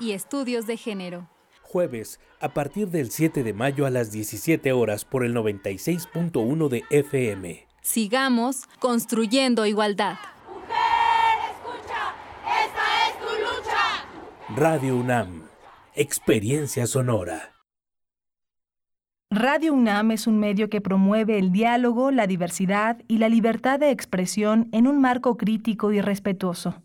y estudios de género. Jueves, a partir del 7 de mayo a las 17 horas por el 96.1 de FM. Sigamos construyendo igualdad. Mujer, escucha, esta es tu lucha. Radio UNAM, experiencia sonora. Radio UNAM es un medio que promueve el diálogo, la diversidad y la libertad de expresión en un marco crítico y respetuoso.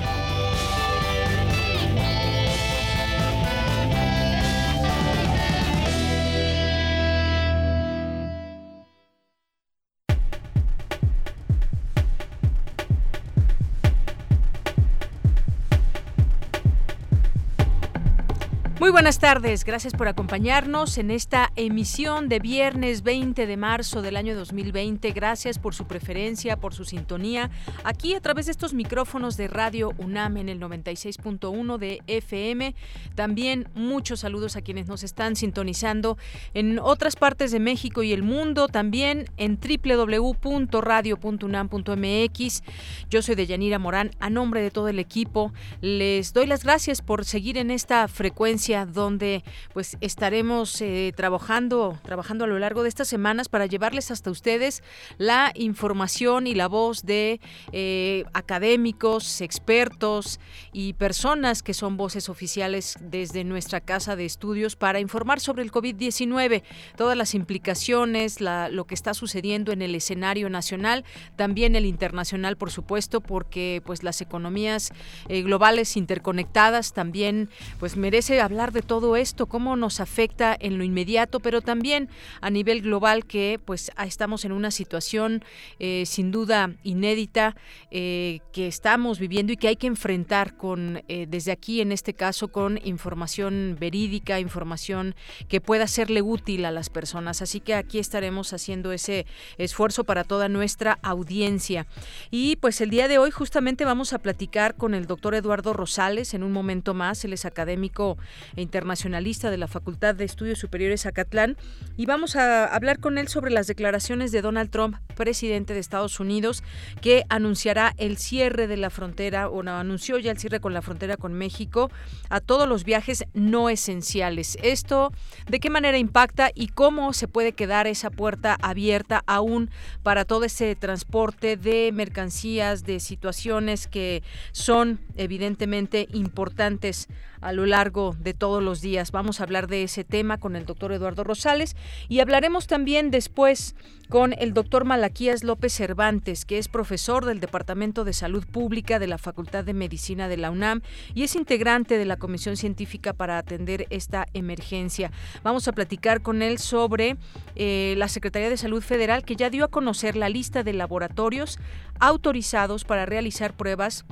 Muy buenas tardes, gracias por acompañarnos en esta emisión de viernes 20 de marzo del año 2020. Gracias por su preferencia, por su sintonía, aquí a través de estos micrófonos de Radio UNAM en el 96.1 de FM. También muchos saludos a quienes nos están sintonizando en otras partes de México y el mundo, también en www.radio.unam.mx. Yo soy Deyanira Morán, a nombre de todo el equipo, les doy las gracias por seguir en esta frecuencia donde pues estaremos eh, trabajando, trabajando a lo largo de estas semanas para llevarles hasta ustedes la información y la voz de eh, académicos, expertos y personas que son voces oficiales desde nuestra casa de estudios para informar sobre el COVID-19, todas las implicaciones, lo que está sucediendo en el escenario nacional, también el internacional, por supuesto, porque pues las economías eh, globales interconectadas también pues merece hablar de todo esto, cómo nos afecta en lo inmediato, pero también a nivel global que pues estamos en una situación eh, sin duda inédita eh, que estamos viviendo y que hay que enfrentar con eh, desde aquí en este caso con información verídica, información que pueda serle útil a las personas. Así que aquí estaremos haciendo ese esfuerzo para toda nuestra audiencia. Y pues el día de hoy justamente vamos a platicar con el doctor Eduardo Rosales en un momento más. Él es académico internacionalista de la Facultad de Estudios Superiores Acatlán y vamos a hablar con él sobre las declaraciones de Donald Trump, presidente de Estados Unidos, que anunciará el cierre de la frontera o anunció ya el cierre con la frontera con México a todos los viajes no esenciales. Esto, ¿de qué manera impacta y cómo se puede quedar esa puerta abierta aún para todo ese transporte de mercancías, de situaciones que son evidentemente importantes a lo largo de todos los días. Vamos a hablar de ese tema con el doctor Eduardo Rosales y hablaremos también después con el doctor Malaquías López Cervantes, que es profesor del Departamento de Salud Pública de la Facultad de Medicina de la UNAM y es integrante de la Comisión Científica para atender esta emergencia. Vamos a platicar con él sobre eh, la Secretaría de Salud Federal, que ya dio a conocer la lista de laboratorios autorizados para realizar pruebas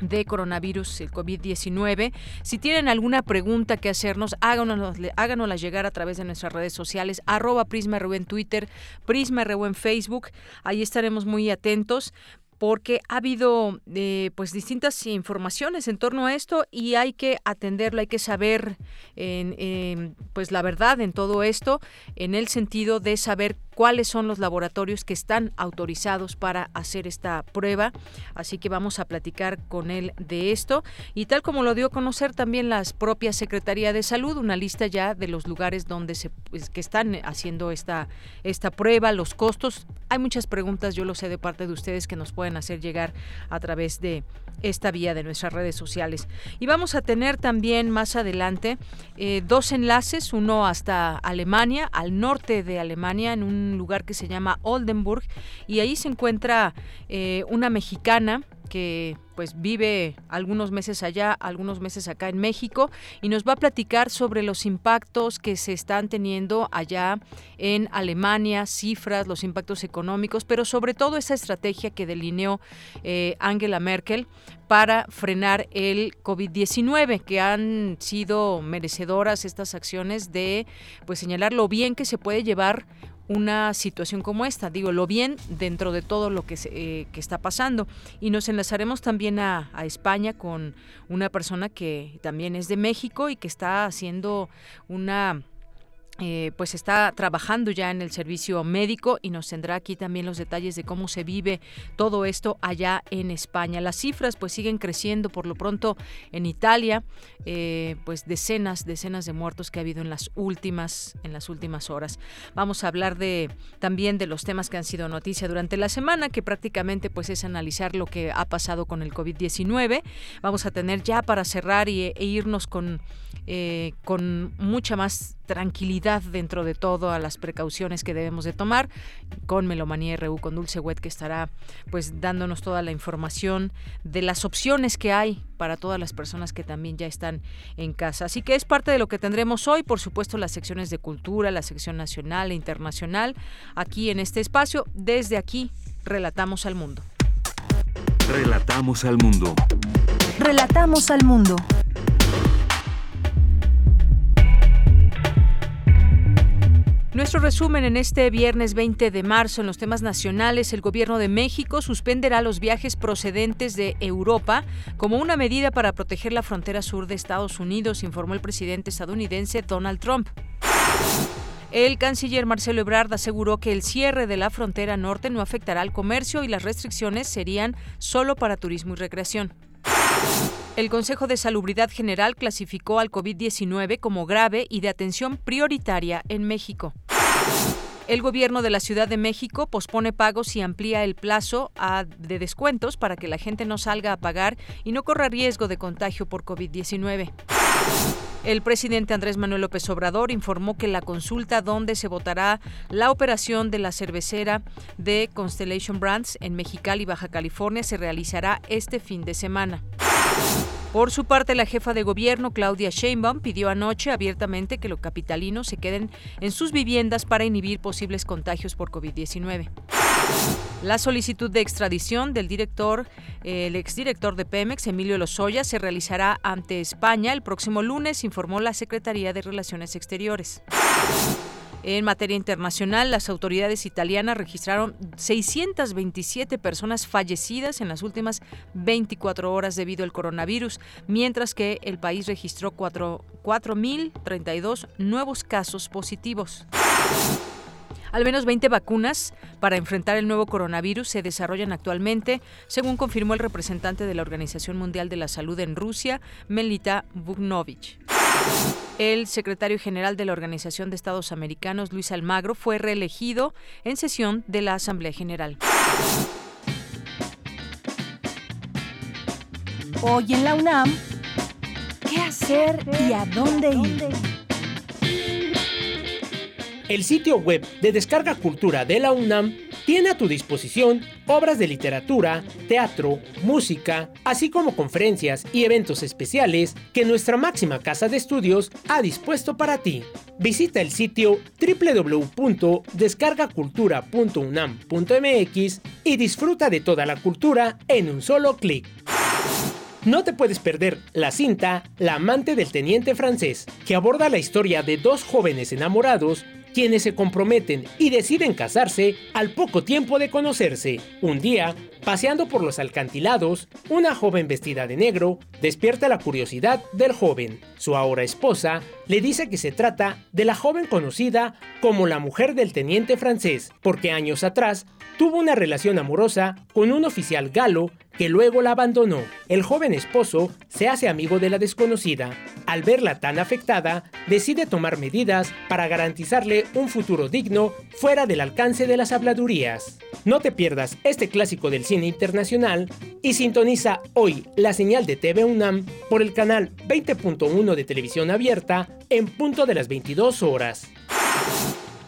de coronavirus, el COVID-19. Si tienen alguna pregunta que hacernos, háganosla, llegar a través de nuestras redes sociales, arroba PrismaRU en Twitter, PrismaRU en Facebook. Ahí estaremos muy atentos porque ha habido eh, pues distintas informaciones en torno a esto y hay que atenderlo, hay que saber pues la verdad en todo esto, en el sentido de saber cuáles son los laboratorios que están autorizados para hacer esta prueba. Así que vamos a platicar con él de esto. Y tal como lo dio a conocer también la propia Secretaría de Salud, una lista ya de los lugares donde se pues, que están haciendo esta, esta prueba, los costos. Hay muchas preguntas, yo lo sé de parte de ustedes que nos pueden hacer llegar a través de esta vía de nuestras redes sociales. Y vamos a tener también más adelante eh, dos enlaces, uno hasta Alemania, al norte de Alemania, en un lugar que se llama Oldenburg y ahí se encuentra eh, una mexicana que pues vive algunos meses allá, algunos meses acá en México y nos va a platicar sobre los impactos que se están teniendo allá en Alemania, cifras, los impactos económicos, pero sobre todo esa estrategia que delineó eh, Angela Merkel para frenar el COVID-19, que han sido merecedoras estas acciones de pues señalar lo bien que se puede llevar una situación como esta. Digo, lo bien dentro de todo lo que, eh, que está pasando. Y nos enlazaremos también a, España con una persona que también es de México y que está haciendo una eh, pues está trabajando ya en el servicio médico y nos tendrá aquí también los detalles de cómo se vive todo esto allá en España. Las cifras pues siguen creciendo por lo pronto en Italia, eh, pues decenas, decenas de muertos que ha habido en las últimas, en las últimas horas. Vamos a hablar de también de los temas que han sido noticia durante la semana, que prácticamente pues es analizar lo que ha pasado con el COVID-19. Vamos a tener ya para cerrar y, e irnos con eh, con mucha más tranquilidad dentro de todo a las precauciones que debemos de tomar con Melomanía RU, con Dulce Wet que estará pues dándonos toda la información de las opciones que hay para todas las personas que también ya están en casa. Así que es parte de lo que tendremos hoy, por supuesto las secciones de cultura, la sección nacional e internacional, aquí en este espacio. Desde aquí, relatamos al mundo. Relatamos al mundo. Relatamos al mundo. Nuestro resumen en este viernes 20 de marzo en los temas nacionales, el gobierno de México suspenderá los viajes procedentes de Europa como una medida para proteger la frontera sur de Estados Unidos, informó el presidente estadounidense Donald Trump. El canciller Marcelo Ebrard aseguró que el cierre de la frontera norte no afectará al comercio y las restricciones serían solo para turismo y recreación. El Consejo de Salubridad General clasificó al COVID-19 como grave y de atención prioritaria en México. El gobierno de la Ciudad de México pospone pagos y amplía el plazo de descuentos para que la gente no salga a pagar y no corra riesgo de contagio por COVID-19. El presidente Andrés Manuel López Obrador informó que la consulta donde se votará la operación de la cervecera de Constellation Brands en Mexicali, Baja California, se realizará este fin de semana. Por su parte, la jefa de gobierno, Claudia Sheinbaum, pidió anoche abiertamente que los capitalinos se queden en sus viviendas para inhibir posibles contagios por COVID-19. La solicitud de extradición del director, el exdirector de Pemex, Emilio Lozoya, se realizará ante España el próximo lunes, informó la Secretaría de Relaciones Exteriores. En materia internacional, las autoridades italianas registraron 627 personas fallecidas en las últimas 24 horas debido al coronavirus, mientras que el país registró 4.032 nuevos casos positivos. Al menos 20 vacunas para enfrentar el nuevo coronavirus se desarrollan actualmente, según confirmó el representante de la Organización Mundial de la Salud en Rusia, Melita Bugnovich. El secretario general de la Organización de Estados Americanos, Luis Almagro, fue reelegido en sesión de la Asamblea General. Hoy en la UNAM, ¿qué hacer y a dónde ir? El sitio web de Descarga Cultura de la UNAM tiene a tu disposición obras de literatura, teatro, música, así como conferencias y eventos especiales que nuestra máxima casa de estudios ha dispuesto para ti. Visita el sitio www.descargacultura.unam.mx y disfruta de toda la cultura en un solo clic. No te puedes perder la cinta La amante del teniente francés, que aborda la historia de dos jóvenes enamorados quienes se comprometen y deciden casarse al poco tiempo de conocerse. Un día, paseando por los alcantilados, una joven vestida de negro despierta la curiosidad del joven. Su ahora esposa le dice que se trata de la joven conocida como la mujer del teniente francés, porque años atrás tuvo una relación amorosa con un oficial galo que luego la abandonó. El joven esposo se hace amigo de la desconocida. Al verla tan afectada, decide tomar medidas para garantizarle un futuro digno fuera del alcance de las habladurías. No te pierdas este clásico del cine internacional y sintoniza hoy la señal de TV UNAM por el canal 20.1 de televisión abierta en punto de las 22 horas.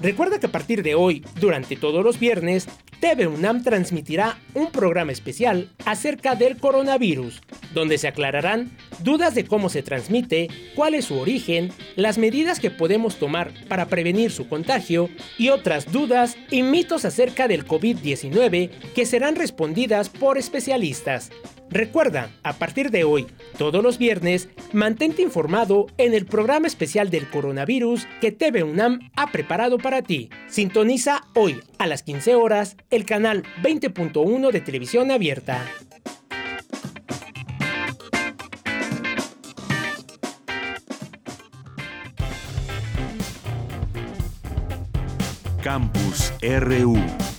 Recuerda que a partir de hoy, durante todos los viernes, TV UNAM transmitirá un programa especial acerca del coronavirus, donde se aclararán dudas de cómo se transmite, cuál es su origen, las medidas que podemos tomar para prevenir su contagio y otras dudas y mitos acerca del COVID-19 que serán respondidas por especialistas. Recuerda, a partir de hoy, todos los viernes, mantente informado en el programa especial del coronavirus que TV UNAM ha preparado para ti. Sintoniza hoy a las 15 horas el canal 20.1 de televisión abierta. Campus RU.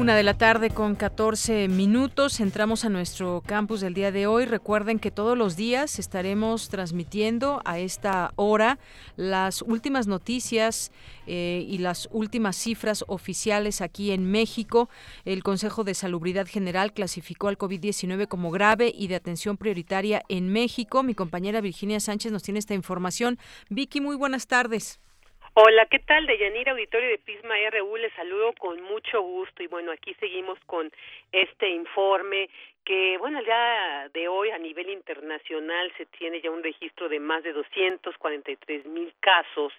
Una de la tarde con 14 minutos. Entramos a nuestro campus del día de hoy. Recuerden que todos los días estaremos transmitiendo a esta hora las últimas noticias eh, y las últimas cifras oficiales aquí en México. El Consejo de Salubridad General clasificó al COVID-19 como grave y de atención prioritaria en México. Mi compañera Virginia Sánchez nos tiene esta información. Vicky, muy buenas tardes. Hola, ¿qué tal? De Yanira Auditorio de Pisma RU les saludo con mucho gusto y bueno, aquí seguimos con este informe que bueno, día de hoy a nivel internacional se tiene ya un registro de más de 243 mil casos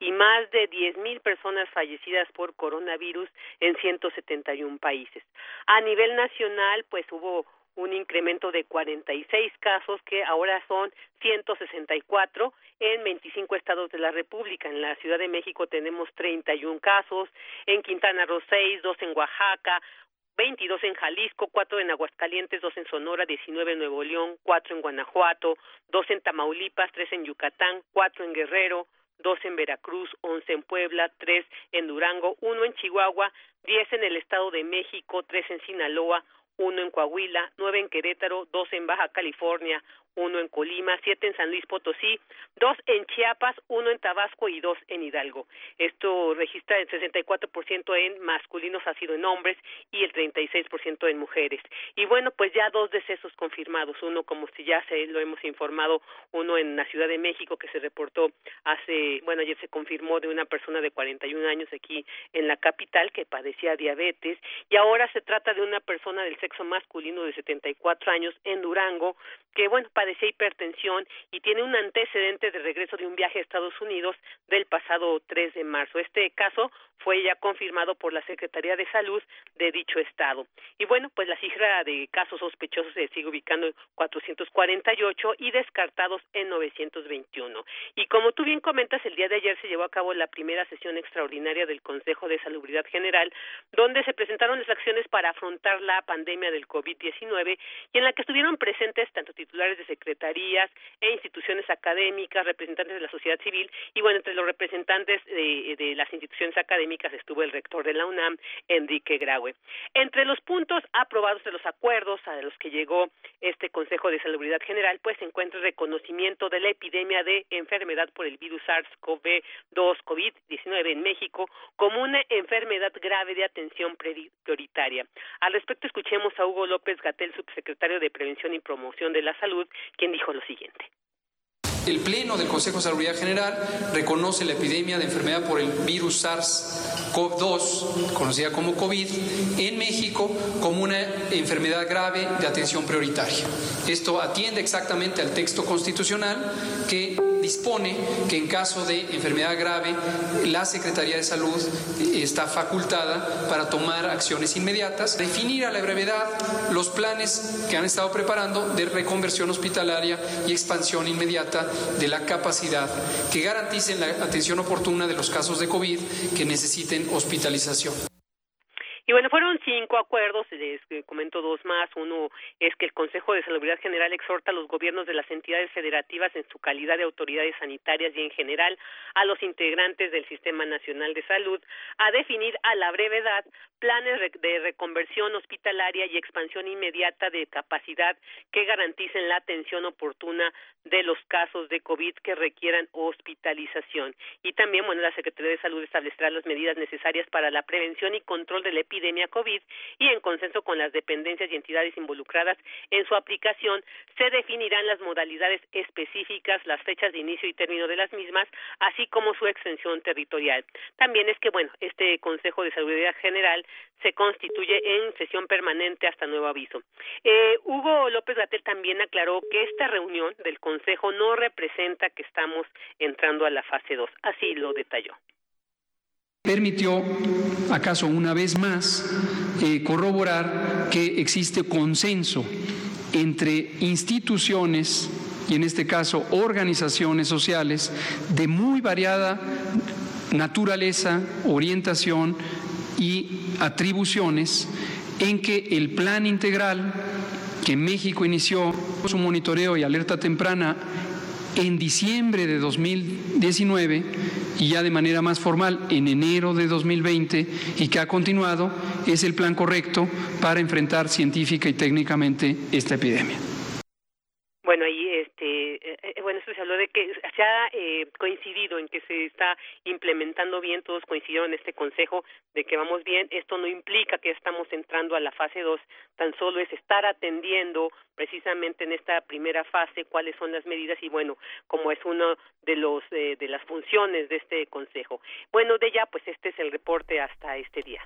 y más de 10 mil personas fallecidas por coronavirus en 171 países. A nivel nacional, pues hubo un incremento de 46 casos que ahora son 164 en 25 estados de la República. En la Ciudad de México tenemos 31 casos, en Quintana Roo 6, 2 en Oaxaca, 22 en Jalisco, 4 en Aguascalientes, 2 en Sonora, 19 en Nuevo León, 4 en Guanajuato, 2 en Tamaulipas, 3 en Yucatán, 4 en Guerrero, 2 en Veracruz, 11 en Puebla, 3 en Durango, 1 en Chihuahua, 10 en el Estado de México, 3 en Sinaloa, uno en Coahuila, nueve en Querétaro, dos en Baja California, uno en Colima, siete en San Luis Potosí, dos en Chiapas, uno en Tabasco y dos en Hidalgo. Esto registra el 64% en masculinos, ha sido en hombres, y el 36% en mujeres. Y bueno, pues ya dos decesos confirmados, uno como si ya se lo hemos informado, uno en la Ciudad de México que se reportó hace, bueno, ayer se confirmó de una persona de 41 años aquí en la capital que padecía diabetes, y ahora se trata de una persona del sexo masculino de 74 años en Durango que, bueno, padecía hipertensión y tiene un antecedente de regreso de un viaje a Estados Unidos del pasado 3 de marzo. Este caso fue ya confirmado por la Secretaría de Salud de dicho estado. Y bueno, pues la cifra de casos sospechosos se sigue ubicando en 448 y descartados en 921. Y como tú bien comentas, el día de ayer se llevó a cabo la primera sesión extraordinaria del Consejo de Salubridad General, donde se presentaron las acciones para afrontar la pandemia del COVID-19 y en la que estuvieron presentes tanto titulares de secretarías e instituciones académicas, representantes de la sociedad civil y bueno, entre los representantes de, las instituciones académicas estuvo el rector de la UNAM, Enrique Graue. Entre los puntos aprobados de los acuerdos a los que llegó este Consejo de Salubridad General, pues se encuentra el reconocimiento de la epidemia de enfermedad por el virus SARS-CoV-2 COVID-19 en México como una enfermedad grave de atención prioritaria. Al respecto, escuchemos a Hugo López Gatel, subsecretario de Prevención y Promoción de la Salud, quien dijo lo siguiente. El Pleno del Consejo de Salud General reconoce la epidemia de enfermedad por el virus SARS-CoV-2, conocida como COVID, en México como una enfermedad grave de atención prioritaria. Esto atiende exactamente al texto constitucional que dispone que en caso de enfermedad grave la Secretaría de Salud está facultada para tomar acciones inmediatas, definir a la brevedad los planes que han estado preparando de reconversión hospitalaria y expansión inmediata de la capacidad que garanticen la atención oportuna de los casos de COVID que necesiten hospitalización. Y bueno, fueron cinco acuerdos, les comento dos más. Uno es que el Consejo de Salubridad General exhorta a los gobiernos de las entidades federativas en su calidad de autoridades sanitarias y en general a los integrantes del Sistema Nacional de Salud a definir a la brevedad planes de reconversión hospitalaria y expansión inmediata de capacidad que garanticen la atención oportuna de los casos de COVID que requieran hospitalización. Y también, bueno, la Secretaría de Salud establecerá las medidas necesarias para la prevención y control de la epidemia COVID y en consenso con las dependencias y entidades involucradas en su aplicación, se definirán las modalidades específicas, las fechas de inicio y término de las mismas, así como su extensión territorial. También es que, bueno, este Consejo de Salud General se constituye en sesión permanente hasta nuevo aviso. Eh, Hugo López Gatel también aclaró que esta reunión del Consejo no representa que estamos entrando a la fase 2. Así lo detalló permitió, acaso una vez más, eh, corroborar que existe consenso entre instituciones y en este caso organizaciones sociales de muy variada naturaleza, orientación y atribuciones en que el plan integral que México inició su monitoreo y alerta temprana en diciembre de 2019 y ya de manera más formal en enero de 2020 y que ha continuado es el plan correcto para enfrentar científica y técnicamente esta epidemia. Bueno, eh, habló de que se ha eh, coincidido en que se está implementando bien, todos coincidieron en este consejo de que vamos bien, esto no implica que estamos entrando a la fase 2, tan solo es estar atendiendo precisamente en esta primera fase cuáles son las medidas y bueno, como es uno de los de las funciones de este consejo. Bueno, de ya pues este es el reporte hasta este día.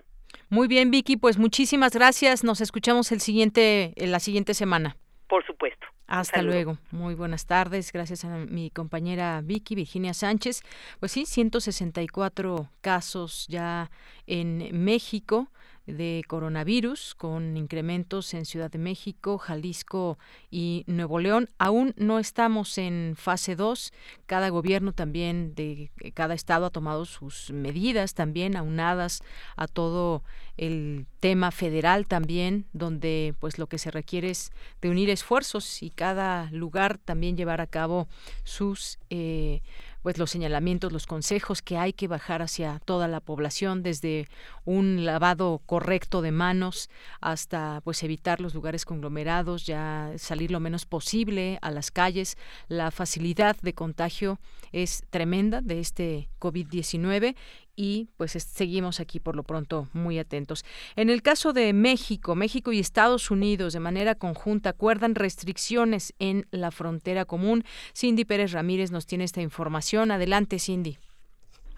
Muy bien, Vicky, pues muchísimas gracias. Nos escuchamos el siguiente en la siguiente semana. Por supuesto. Hasta luego. Muy buenas tardes. Gracias a mi compañera Vicky, Virginia Sánchez. Pues sí, 164 casos ya en México de coronavirus con incrementos en Ciudad de México, Jalisco y Nuevo León. Aún no estamos en fase 2. Cada gobierno también de cada estado ha tomado sus medidas también aunadas a todo el tema federal también, donde pues lo que se requiere es de unir esfuerzos y cada lugar también llevar a cabo sus eh, pues los señalamientos, los consejos que hay que bajar hacia toda la población, desde un lavado correcto de manos hasta pues evitar los lugares conglomerados, ya salir lo menos posible a las calles. La facilidad de contagio es tremenda de este COVID-19 y pues seguimos aquí por lo pronto muy atentos. En el caso de México, México y Estados Unidos de manera conjunta acuerdan restricciones en la frontera común. Cindy Pérez Ramírez nos tiene esta información. Adelante, Cindy.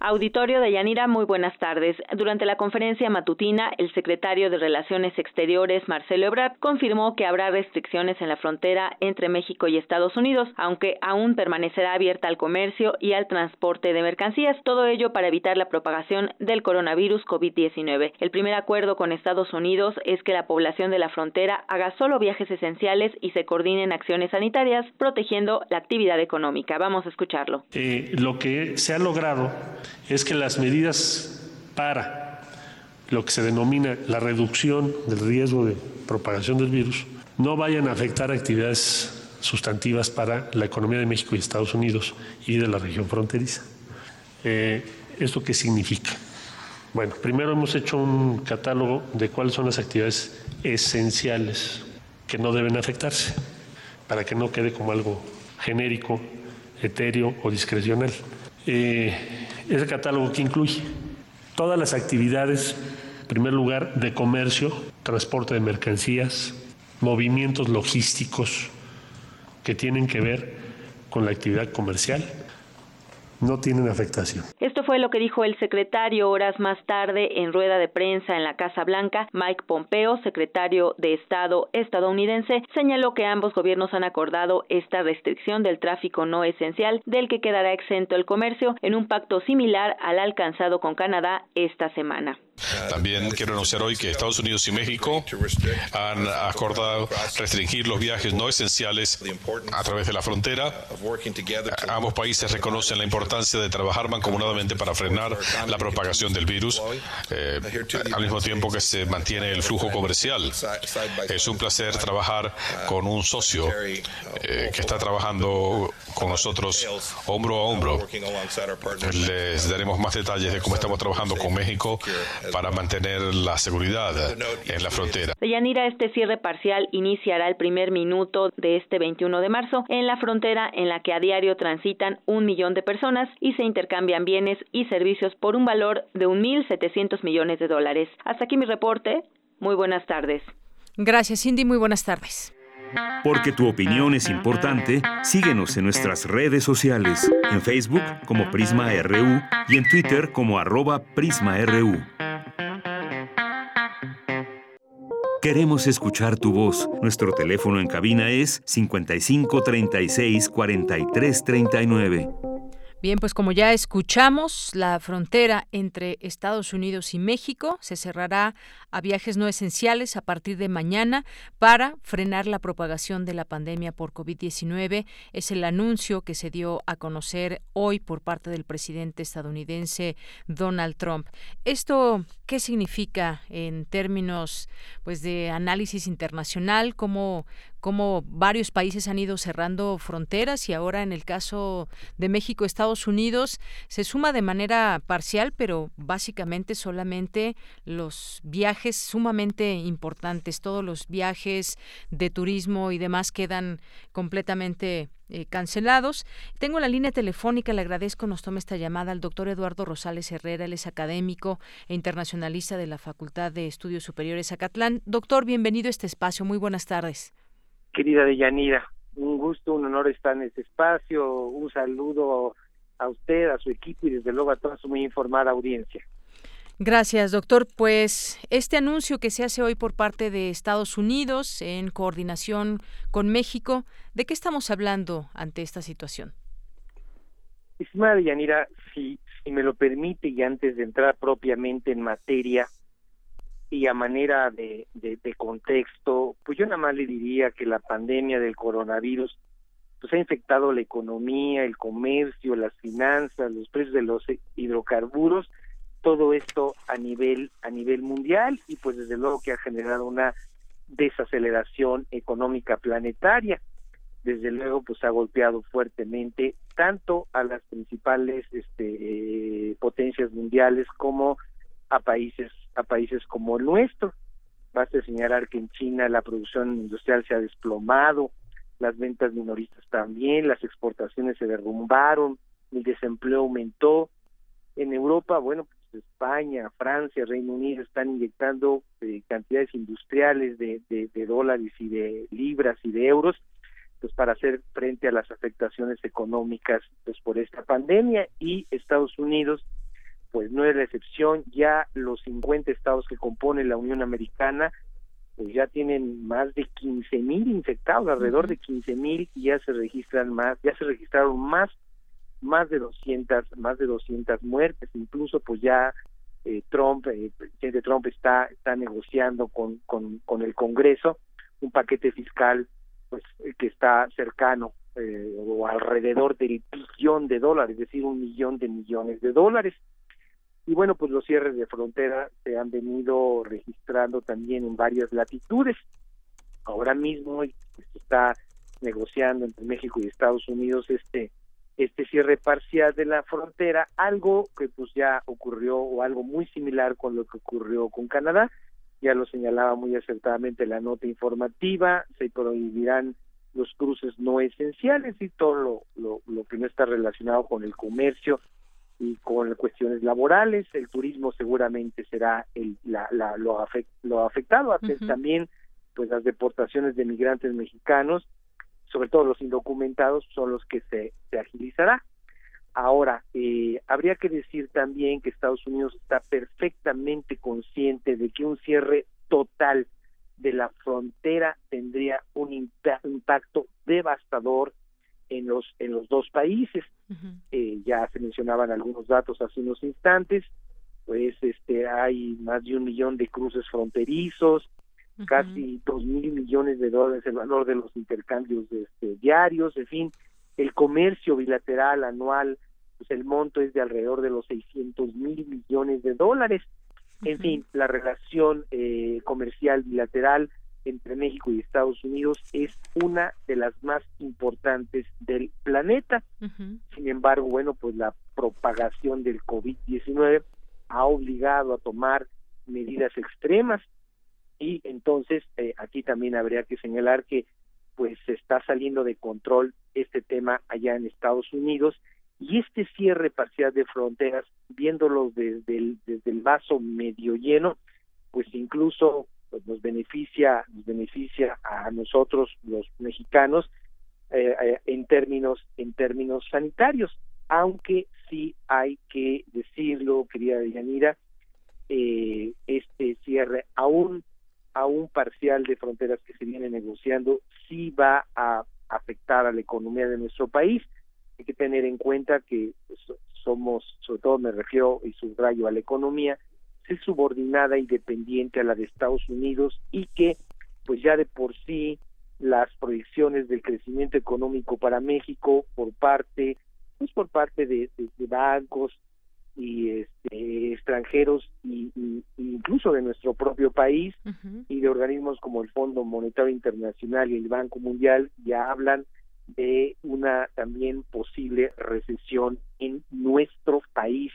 Auditorio de Yanira, muy buenas tardes. Durante la conferencia matutina, el secretario de Relaciones Exteriores, Marcelo Ebrard, confirmó que habrá restricciones en la frontera entre México y Estados Unidos, aunque aún permanecerá abierta al comercio y al transporte de mercancías, todo ello para evitar la propagación del coronavirus COVID-19. El primer acuerdo con Estados Unidos es que la población de la frontera haga solo viajes esenciales y se coordinen acciones sanitarias, protegiendo la actividad económica. Vamos a escucharlo. Eh, lo que se ha logrado es que las medidas para lo que se denomina la reducción del riesgo de propagación del virus no vayan a afectar actividades sustantivas para la economía de México y Estados Unidos y de la región fronteriza. Eh, ¿Esto qué significa? Bueno, primero hemos hecho un catálogo de cuáles son las actividades esenciales que no deben afectarse, para que no quede como algo genérico, etéreo o discrecional. Eh, ese catálogo que incluye todas las actividades, en primer lugar, de comercio, transporte de mercancías, movimientos logísticos que tienen que ver con la actividad comercial, no tienen afectación. Esto fue lo que dijo el secretario horas más tarde en rueda de prensa en la Casa Blanca. Mike Pompeo, secretario de Estado estadounidense, señaló que ambos gobiernos han acordado esta restricción del tráfico no esencial del que quedará exento el comercio en un pacto similar al alcanzado con Canadá esta semana. También quiero anunciar hoy que Estados Unidos y México han acordado restringir los viajes no esenciales a través de la frontera. Ambos países reconocen la importancia de trabajar mancomunadamente para frenar la propagación del virus, eh, al mismo tiempo que se mantiene el flujo comercial. Es un placer trabajar con un socio eh, que está trabajando con nosotros hombro a hombro. Les daremos más detalles de cómo estamos trabajando con México para mantener la seguridad en la frontera. De Yanira, este cierre parcial iniciará el primer minuto de este 21 de marzo en la frontera en la que a diario transitan un millón de personas y se intercambian bienes y servicios por un valor de 1.700 millones de dólares. Hasta aquí mi reporte. Muy buenas tardes. Gracias, Cindy. Muy buenas tardes. Porque tu opinión es importante, síguenos en nuestras redes sociales, en Facebook como Prisma RU y en Twitter como arroba PrismaRU. Queremos escuchar tu voz. Nuestro teléfono en cabina es 55 36 43 39. Bien, pues como ya escuchamos, la frontera entre Estados Unidos y México se cerrará a viajes no esenciales a partir de mañana para frenar la propagación de la pandemia por COVID-19. Es el anuncio que se dio a conocer hoy por parte del presidente estadounidense Donald Trump. ¿Esto qué significa en términos pues de análisis internacional? ¿Cómo, cómo varios países han ido cerrando fronteras y ahora en el caso de México, Estados Unidos, se suma de manera parcial, pero básicamente solamente los viajes sumamente importantes, todos los viajes de turismo y demás quedan completamente eh, cancelados. Tengo la línea telefónica, le agradezco, nos tome esta llamada al doctor Eduardo Rosales Herrera, él es académico e internacionalista de la Facultad de Estudios Superiores Acatlán. Doctor, bienvenido a este espacio, muy buenas tardes. Querida Deyanira, un gusto, un honor estar en este espacio, un saludo a usted, a su equipo y desde luego a toda su muy informada audiencia. Gracias, doctor. Pues este anuncio que se hace hoy por parte de Estados Unidos en coordinación con México, ¿de qué estamos hablando ante esta situación? Estimada Deyanira, si, si me lo permite y antes de entrar propiamente en materia, y a manera de, de, contexto, pues yo nada más le diría que la pandemia del coronavirus pues ha infectado la economía, el comercio, las finanzas, los precios de los hidrocarburos, todo esto a nivel a nivel mundial y pues desde luego que ha generado una desaceleración económica planetaria. Desde luego pues ha golpeado fuertemente tanto a las principales este, eh, potencias mundiales como a países a países como el nuestro. Basta señalar que en China la producción industrial se ha desplomado, las ventas minoristas también, las exportaciones se derrumbaron, el desempleo aumentó. En Europa, bueno, España, Francia, Reino Unido están inyectando eh, cantidades industriales de, de, de, dólares y de libras y de euros pues para hacer frente a las afectaciones económicas pues por esta pandemia y Estados Unidos pues no es la excepción. Ya los 50 estados que componen la Unión Americana, pues ya tienen más de 15 mil infectados, alrededor de 15 mil, y ya se registran más, ya se registraron más, más de 200, más de 200 muertes. Incluso, pues ya eh, Trump, eh, el presidente Trump está, está negociando con, con, el Congreso un paquete fiscal, pues que está cercano eh, o alrededor del billón de dólares, es decir, un millón de millones de dólares. Y bueno, pues los cierres de frontera se han venido registrando también en varias latitudes. Ahora mismo se está negociando entre México y Estados Unidos este este cierre parcial de la frontera, algo que pues ya ocurrió o algo muy similar con lo que ocurrió con Canadá, ya lo señalaba muy acertadamente la nota informativa, se prohibirán los cruces no esenciales y todo lo, lo, lo que no está relacionado con el comercio y con cuestiones laborales, el turismo seguramente será el, la, la, lo, afect, lo afectado, también pues las deportaciones de migrantes mexicanos, sobre todo los indocumentados, son los que se, se agilizará. Ahora, eh, habría que decir también que Estados Unidos está perfectamente consciente de que un cierre total de la frontera tendría un impacto devastador en los en los dos países eh, ya se mencionaban algunos datos hace unos instantes pues este hay más de un millón de cruces fronterizos casi dos mil millones de dólares el valor de los intercambios este, diarios en fin el comercio bilateral anual pues el monto es de alrededor de los 600 mil millones de dólares. En fin la relación eh, comercial bilateral entre México y Estados Unidos es una de las más importantes del planeta. Sin embargo, bueno, pues la propagación del COVID-19 ha obligado a tomar medidas extremas y entonces eh, aquí también habría que señalar que pues se está saliendo de control este tema allá en Estados Unidos y este cierre parcial de fronteras, viéndolo desde el, vaso medio lleno, pues incluso pues nos beneficia, nos beneficia a nosotros los mexicanos eh, eh, en términos en términos sanitarios, aunque sí hay que decirlo, querida Yanira, eh, este cierre aún aún parcial de fronteras que se viene negociando sí va a afectar a la economía de nuestro país. Hay que tener en cuenta que pues, somos, sobre todo me refiero y subrayo a la economía, es subordinada y dependiente a la de Estados Unidos y que pues ya de por sí las proyecciones del crecimiento económico para México por parte pues por parte de, bancos y este, extranjeros y, incluso de nuestro propio país y de organismos como el Fondo Monetario Internacional y el Banco Mundial ya hablan de una también posible recesión en nuestro país.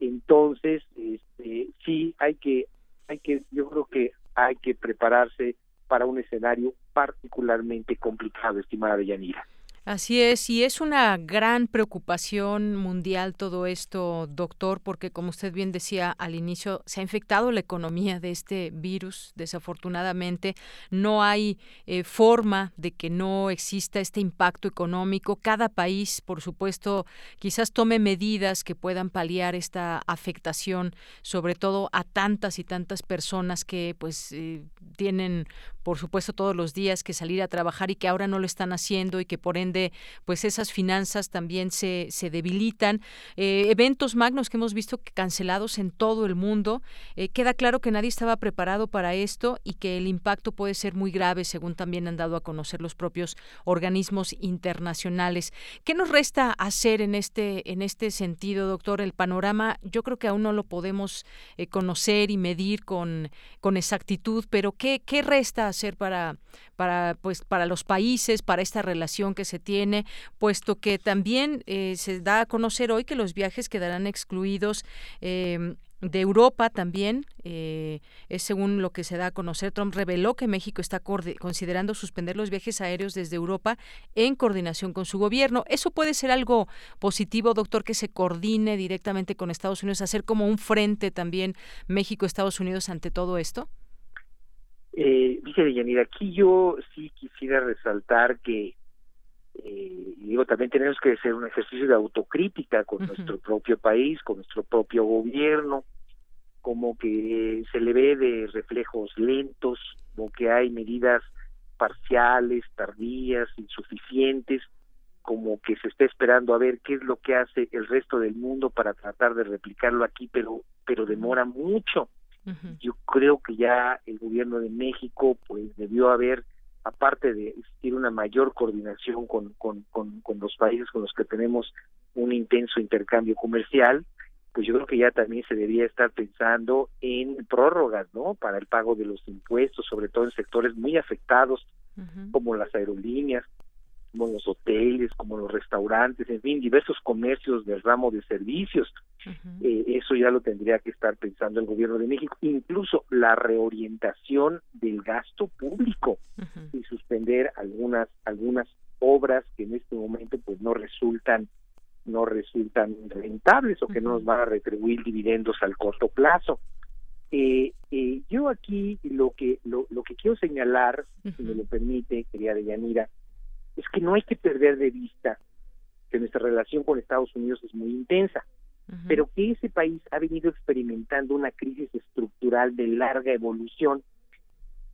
Entonces, este, sí hay que, hay que, yo creo que hay que prepararse para un escenario particularmente complicado, estimada Yanira. Así es, y es una gran preocupación mundial todo esto, doctor, porque como usted bien decía al inicio, se ha infectado la economía de este virus, desafortunadamente. No hay eh, forma de que no exista este impacto económico. Cada país, por supuesto, quizás tome medidas que puedan paliar esta afectación, sobre todo a tantas y tantas personas que pues eh, tienen por supuesto todos los días que salir a trabajar y que ahora no lo están haciendo y que por ende pues esas finanzas también se, se debilitan. Eh, eventos magnos que hemos visto cancelados en todo el mundo. Eh, queda claro que nadie estaba preparado para esto y que el impacto puede ser muy grave según también han dado a conocer los propios organismos internacionales. ¿Qué nos resta hacer en este, en este sentido, doctor? El panorama yo creo que aún no lo podemos eh, conocer y medir con, con exactitud, pero ¿qué, qué resta hacer para, para, pues, para los países, para esta relación que se tiene, puesto que también eh, se da a conocer hoy que los viajes quedarán excluidos. Eh, de Europa también, eh, es según lo que se da a conocer, Trump reveló que México está considerando suspender los viajes aéreos desde Europa en coordinación con su gobierno. ¿Eso puede ser algo positivo, doctor, que se coordine directamente con Estados Unidos, hacer como un frente también México-Estados Unidos ante todo esto? Eh, dice Yanira, aquí yo sí quisiera resaltar que, eh, digo, también tenemos que hacer un ejercicio de autocrítica con nuestro propio país, con nuestro propio gobierno, como que se le ve de reflejos lentos, como que hay medidas parciales, tardías, insuficientes, como que se está esperando a ver qué es lo que hace el resto del mundo para tratar de replicarlo aquí, pero pero demora mucho. Yo creo que ya el gobierno de México pues debió haber, aparte de existir una mayor coordinación con, con, con, con los países con los que tenemos un intenso intercambio comercial, pues yo creo que ya también se debería estar pensando en prórrogas, ¿no? Para el pago de los impuestos, sobre todo en sectores muy afectados como las aerolíneas, como los hoteles, como los restaurantes, en fin, diversos comercios del ramo de servicios. Eh, eso ya lo tendría que estar pensando el gobierno de México, incluso la reorientación del gasto público y suspender algunas algunas obras que en este momento pues no resultan no resultan rentables o que no nos van a retribuir dividendos al corto plazo. Eh, eh, yo aquí lo que lo, lo que quiero señalar, si me lo permite, querida Deyanira, es que no hay que perder de vista que nuestra relación con Estados Unidos es muy intensa, pero que ese país ha venido experimentando una crisis estructural de larga evolución.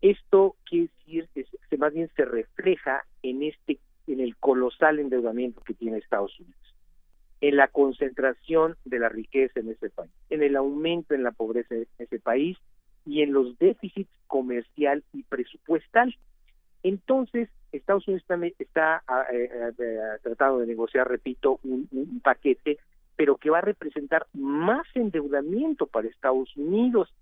Esto quiere decir que más bien se refleja en este en el colosal endeudamiento que tiene Estados Unidos, en la concentración de la riqueza en ese país, en el aumento en la pobreza en ese país y en los déficits comercial y presupuestal. Entonces, Estados Unidos está, está ah, eh, eh, tratando de negociar, repito, un, paquete, pero que va a representar más endeudamiento para Estados Unidos.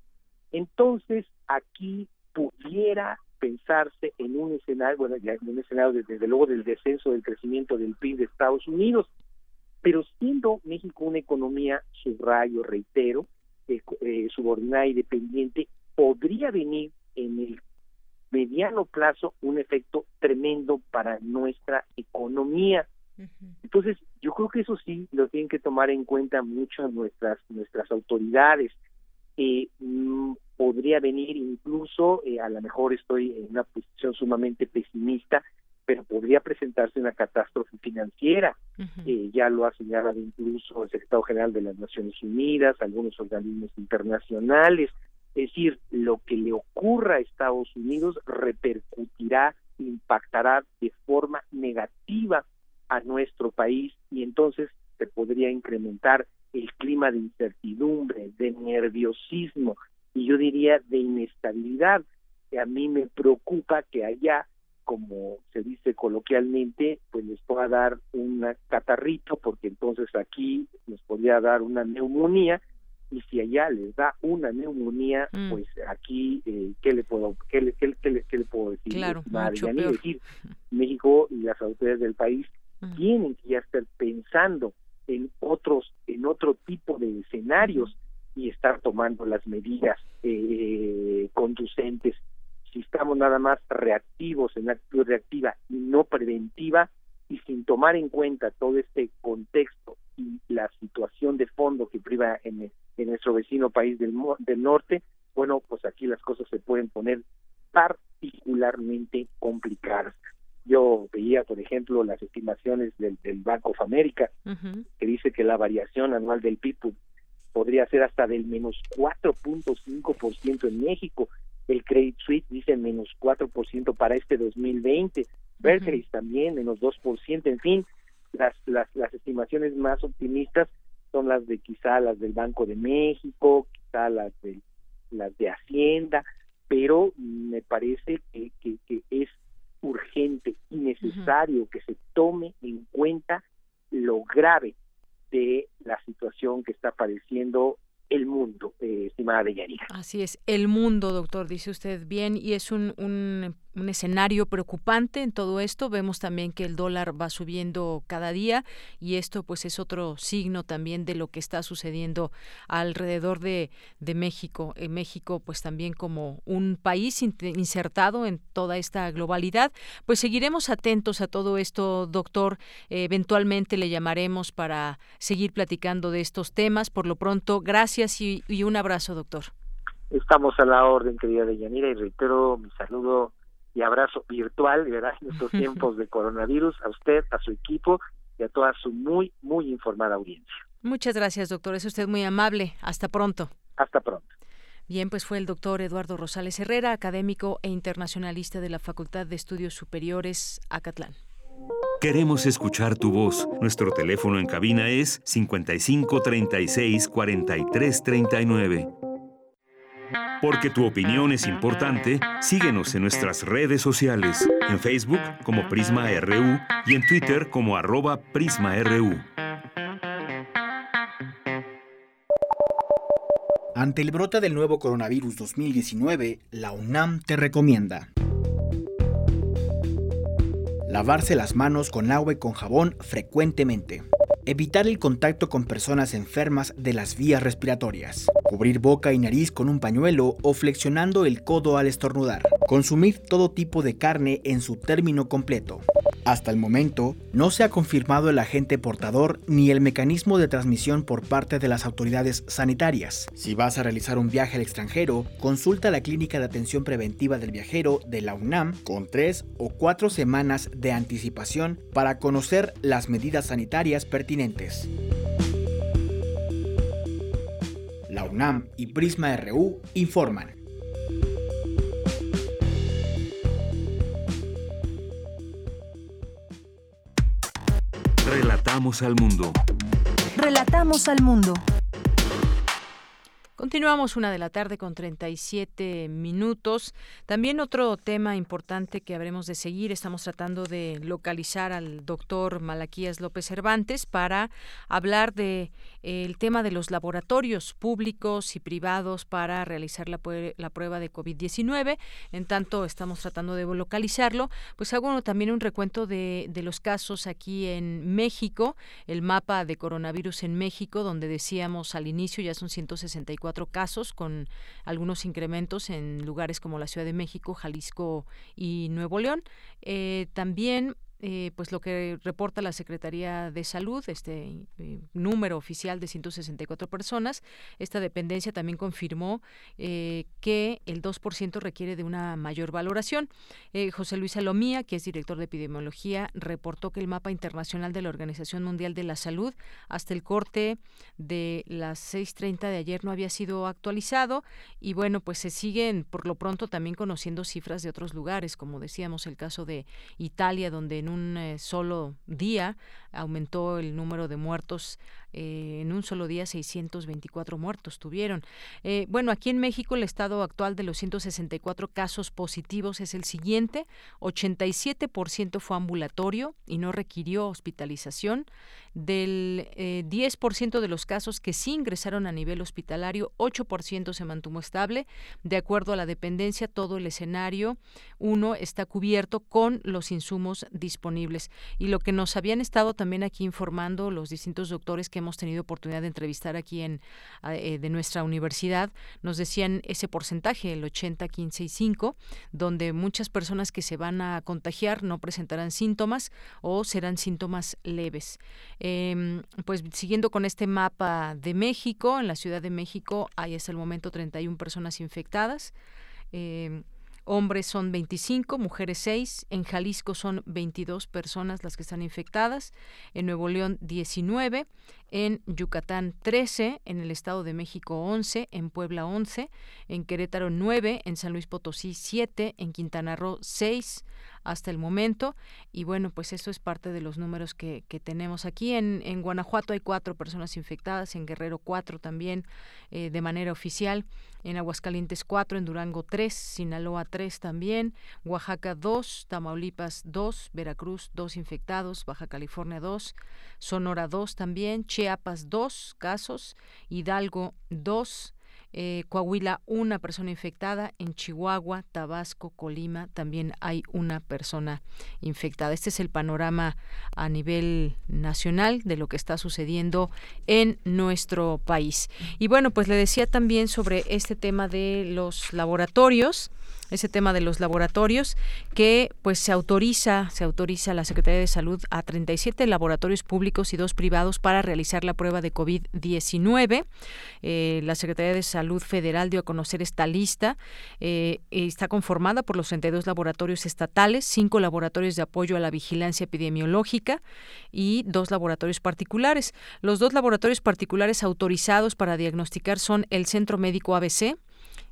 Entonces, aquí pudiera pensarse en un escenario, bueno, en un escenario desde, luego del descenso del crecimiento del PIB de Estados Unidos, pero siendo México una economía, subrayo, reitero, eh, subordinada y dependiente, podría venir en el mediano plazo un efecto tremendo para nuestra economía. Entonces, yo creo que eso sí lo tienen que tomar en cuenta mucho nuestras nuestras autoridades. Eh, mm, podría venir incluso, eh, a lo mejor estoy en una posición sumamente pesimista, pero podría presentarse una catástrofe financiera. Eh, ya lo ha señalado incluso el secretario general de las Naciones Unidas, algunos organismos internacionales. Es decir, lo que le ocurra a Estados Unidos repercutirá, impactará de forma negativa a nuestro país y entonces se podría incrementar el clima de incertidumbre, de nerviosismo y yo diría de inestabilidad. A mí me preocupa que allá como se dice coloquialmente, pues les pueda dar un catarrito, porque entonces aquí les podría dar una neumonía, y si allá les da una neumonía, mm. pues aquí, eh, ¿qué le puedo qué le, qué, le puedo decir? Claro, decir, México y las autoridades del país tienen que ya estar pensando en otros, en otro tipo de escenarios y estar tomando las medidas eh, conducentes si estamos nada más reactivos en actitud reactiva y no preventiva y sin tomar en cuenta todo este contexto y la situación de fondo que priva en, en nuestro vecino país del, del norte, bueno, pues aquí las cosas se pueden poner particularmente complicadas. Yo veía, por ejemplo, las estimaciones del, del Banco of America, que dice que la variación anual del PIB podría ser hasta del menos 4.5% en México. El Credit Suisse dice menos 4% para este 2020, Berkeley también menos 2%, en fin, las, las, las estimaciones más optimistas son las de quizá las del Banco de México, quizá las de, las de Hacienda, pero me parece que, que, que es urgente y necesario que se tome en cuenta lo grave de la situación que está padeciendo el mundo, eh, estimada Deyanira. Así es, el mundo, doctor, dice usted bien, y es un, un un escenario preocupante en todo esto. Vemos también que el dólar va subiendo cada día y esto pues es otro signo también de lo que está sucediendo alrededor de, de México. En México pues también como un país insertado en toda esta globalidad. Pues seguiremos atentos a todo esto, doctor. eventualmente le llamaremos para seguir platicando de estos temas. Por lo pronto, gracias y, y un abrazo, doctor. Estamos a la orden, querida Deyanira, y reitero mi saludo y abrazo virtual, ¿verdad? En estos tiempos de coronavirus, a usted, a su equipo y a toda su muy, muy informada audiencia. Muchas gracias, doctor. Es usted muy amable. Hasta pronto. Hasta pronto. Bien, pues fue el doctor Eduardo Rosales Herrera, académico e internacionalista de la Facultad de Estudios Superiores, Acatlán. Queremos escuchar tu voz. Nuestro teléfono en cabina es 55 36 43 39. Porque tu opinión es importante, síguenos en nuestras redes sociales, en Facebook como Prisma RU y en Twitter como arroba PrismaRU. Ante el brote del nuevo coronavirus 2019, la UNAM te recomienda lavarse las manos con agua y con jabón frecuentemente. Evitar el contacto con personas enfermas de las vías respiratorias. Cubrir boca y nariz con un pañuelo o flexionando el codo al estornudar. Consumir todo tipo de carne en su término completo. Hasta el momento, no se ha confirmado el agente portador ni el mecanismo de transmisión por parte de las autoridades sanitarias. Si vas a realizar un viaje al extranjero, consulta la Clínica de Atención Preventiva del Viajero de la UNAM con tres o cuatro semanas de anticipación para conocer las medidas sanitarias pertinentes. La UNAM y Prisma RU informan. Relatamos al mundo. Relatamos al mundo. Continuamos una de la tarde con 37 minutos. También otro tema importante que habremos de seguir, estamos tratando de localizar al doctor Malaquías López Cervantes para hablar de el tema de los laboratorios públicos y privados para realizar la, la prueba de COVID-19. En tanto, estamos tratando de localizarlo. Pues hago también un recuento de, de los casos aquí en México, el mapa de coronavirus en México, donde decíamos al inicio ya son 164 casos, con algunos incrementos en lugares como la Ciudad de México, Jalisco y Nuevo León. Eh, también eh, pues lo que reporta la Secretaría de Salud, este eh, número oficial de 164 personas, esta dependencia también confirmó eh, que el 2% requiere de una mayor valoración. José Luis Salomía, que es director de epidemiología, reportó que el mapa internacional de la Organización Mundial de la Salud hasta el corte de las 6.30 de ayer no había sido actualizado y bueno, pues se siguen por lo pronto también conociendo cifras de otros lugares, como decíamos el caso de Italia, donde en un eh, solo día aumentó el número de muertos eh, en un solo día 624 muertos tuvieron. Eh, bueno, aquí en México el estado actual de los 164 casos positivos es el siguiente, 87% fue ambulatorio y no requirió hospitalización. Del 10% de los casos que sí ingresaron a nivel hospitalario, 8% se mantuvo estable. De acuerdo a la dependencia, todo el escenario, uno está cubierto con los insumos disponibles. Y lo que nos habían estado también aquí informando los distintos doctores que hemos tenido oportunidad de entrevistar aquí en eh, de nuestra universidad, nos decían ese porcentaje, el 80, 15 y 5, donde muchas personas que se van a contagiar no presentarán síntomas o serán síntomas leves. Em, pues siguiendo con este mapa de México, en la Ciudad de México hay hasta el momento 31 personas infectadas. Eh, Hombres son 25, mujeres 6. En Jalisco son 22 personas las que están infectadas. En Nuevo León 19. En Yucatán 13. En el Estado de México 11. En Puebla 11. En Querétaro 9. En San Luis Potosí 7. En Quintana Roo 6 hasta el momento. Y bueno, pues eso es parte de los números que, que tenemos aquí. En, en, Guanajuato hay cuatro personas infectadas, en Guerrero cuatro también eh, de manera oficial en Aguascalientes 4, en Durango 3, Sinaloa 3 también, Oaxaca 2, Tamaulipas 2, Veracruz 2 infectados, Baja California 2, Sonora 2 también, Chiapas 2 casos, Hidalgo 2, eh, Coahuila una persona infectada, en Chihuahua, Tabasco, Colima también hay una persona infectada. Este es el panorama a nivel nacional de lo que está sucediendo en nuestro país. Y bueno, pues le decía también sobre este tema de los laboratorios ese tema de los laboratorios que pues se autoriza se autoriza a la Secretaría de Salud a 37 laboratorios públicos y dos privados para realizar la prueba de COVID-19 eh, la Secretaría de Salud Federal dio a conocer esta lista. Eh, está conformada por los 32 laboratorios estatales cinco laboratorios de apoyo a la vigilancia epidemiológica y dos laboratorios particulares. Los dos laboratorios particulares autorizados para diagnosticar son el Centro Médico ABC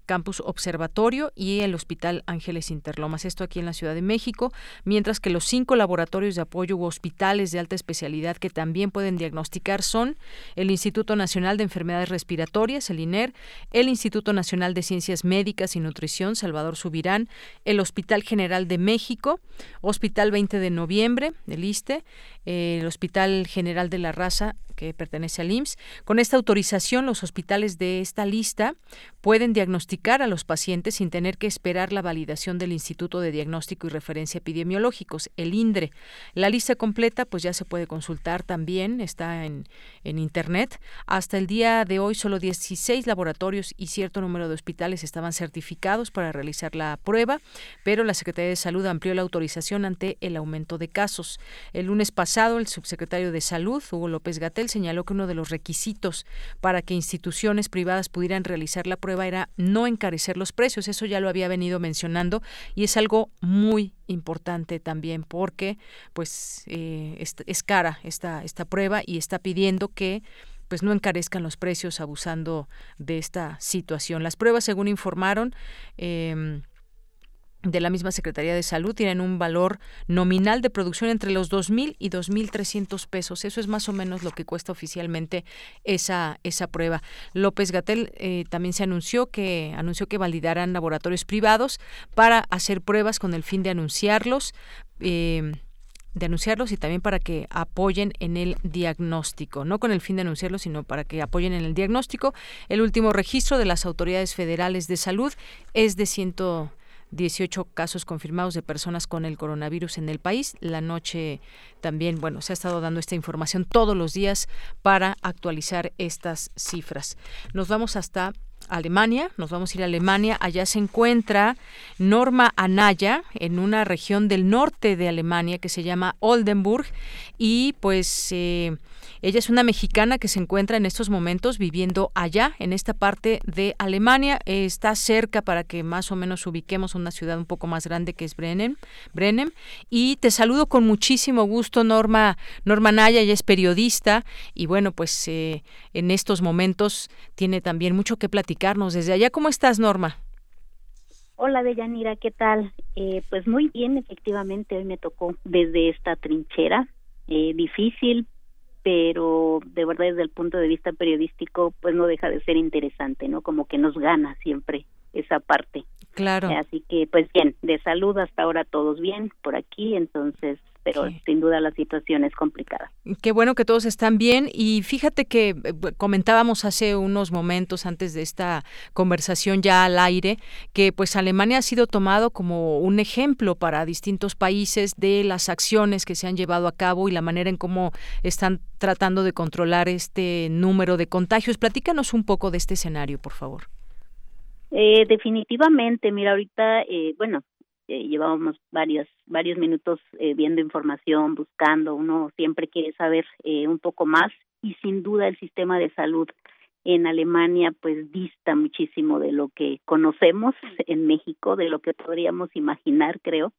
Campus Observatorio y el Hospital Ángeles Interlomas, esto aquí en la Ciudad de México, mientras que los cinco laboratorios de apoyo u hospitales de alta especialidad que también pueden diagnosticar son el Instituto Nacional de Enfermedades Respiratorias, el INER, el Instituto Nacional de Ciencias Médicas y Nutrición, Salvador Subirán, el Hospital General de México, Hospital 20 de Noviembre, el ISTE, el Hospital General de la Raza, que pertenece al IMSS. Con esta autorización, los hospitales de esta lista pueden diagnosticar a los pacientes sin tener que esperar la validación del Instituto de Diagnóstico y Referencia Epidemiológicos, el INDRE. La lista completa pues ya se puede consultar también, está en, en Internet. Hasta el día de hoy solo 16 laboratorios y cierto número de hospitales estaban certificados para realizar la prueba, pero la Secretaría de Salud amplió la autorización ante el aumento de casos. El lunes pasado, el subsecretario de Salud, Hugo López Gatel, señaló que uno de los requisitos para que instituciones privadas pudieran realizar la prueba era no encarecer los precios. Eso ya lo había venido mencionando y es algo muy importante también porque pues eh, es, cara esta, esta prueba y está pidiendo que pues no encarezcan los precios abusando de esta situación. Las pruebas, según informaron, eh, de la misma Secretaría de Salud tienen un valor nominal de producción entre los 2.000 y 2.300 pesos. Eso es más o menos lo que cuesta oficialmente esa, esa prueba. López Gatel eh, también se anunció que anunció que validarán laboratorios privados para hacer pruebas con el fin de anunciarlos. Eh, de anunciarlos y también para que apoyen en el diagnóstico, no con el fin de anunciarlos, sino para que apoyen en el diagnóstico. El último registro de las autoridades federales de salud es de 100 18 casos confirmados de personas con el coronavirus en el país. La noche también, bueno, se ha estado dando esta información todos los días para actualizar estas cifras. Nos vamos hasta Alemania, nos vamos a ir a Alemania, allá se encuentra Norma Anaya en una región del norte de Alemania que se llama Oldenburg y pues eh, ella es una mexicana que se encuentra en estos momentos viviendo allá, en esta parte de Alemania. está cerca para que más o menos ubiquemos una ciudad un poco más grande que es Brennen. Brennen. Y te saludo con muchísimo gusto, Norma. Norma Naya, ella es periodista y bueno, pues eh, en estos momentos tiene también mucho que platicarnos. Desde allá, ¿cómo estás, Norma? Hola, Deyanira, ¿qué tal? Eh, pues muy bien, efectivamente, hoy me tocó desde esta trinchera. Eh, difícil, pero de verdad desde el punto de vista periodístico pues no deja de ser interesante, ¿no? Como que nos gana siempre esa parte. Claro. Así que pues bien, de salud hasta ahora todos bien por aquí, entonces pero sin duda la situación es complicada. Qué bueno que todos están bien y fíjate que eh, comentábamos hace unos momentos antes de esta conversación ya al aire que pues Alemania ha sido tomado como un ejemplo para distintos países de las acciones que se han llevado a cabo y la manera en cómo están tratando de controlar este número de contagios. Platícanos un poco de este escenario, por favor. Eh, definitivamente, mira, ahorita, eh, bueno, eh, llevábamos varios varios minutos eh, viendo información, buscando, uno siempre quiere saber eh, un poco más y sin duda el sistema de salud en Alemania pues dista muchísimo de lo que conocemos en México, de lo que podríamos imaginar, creo.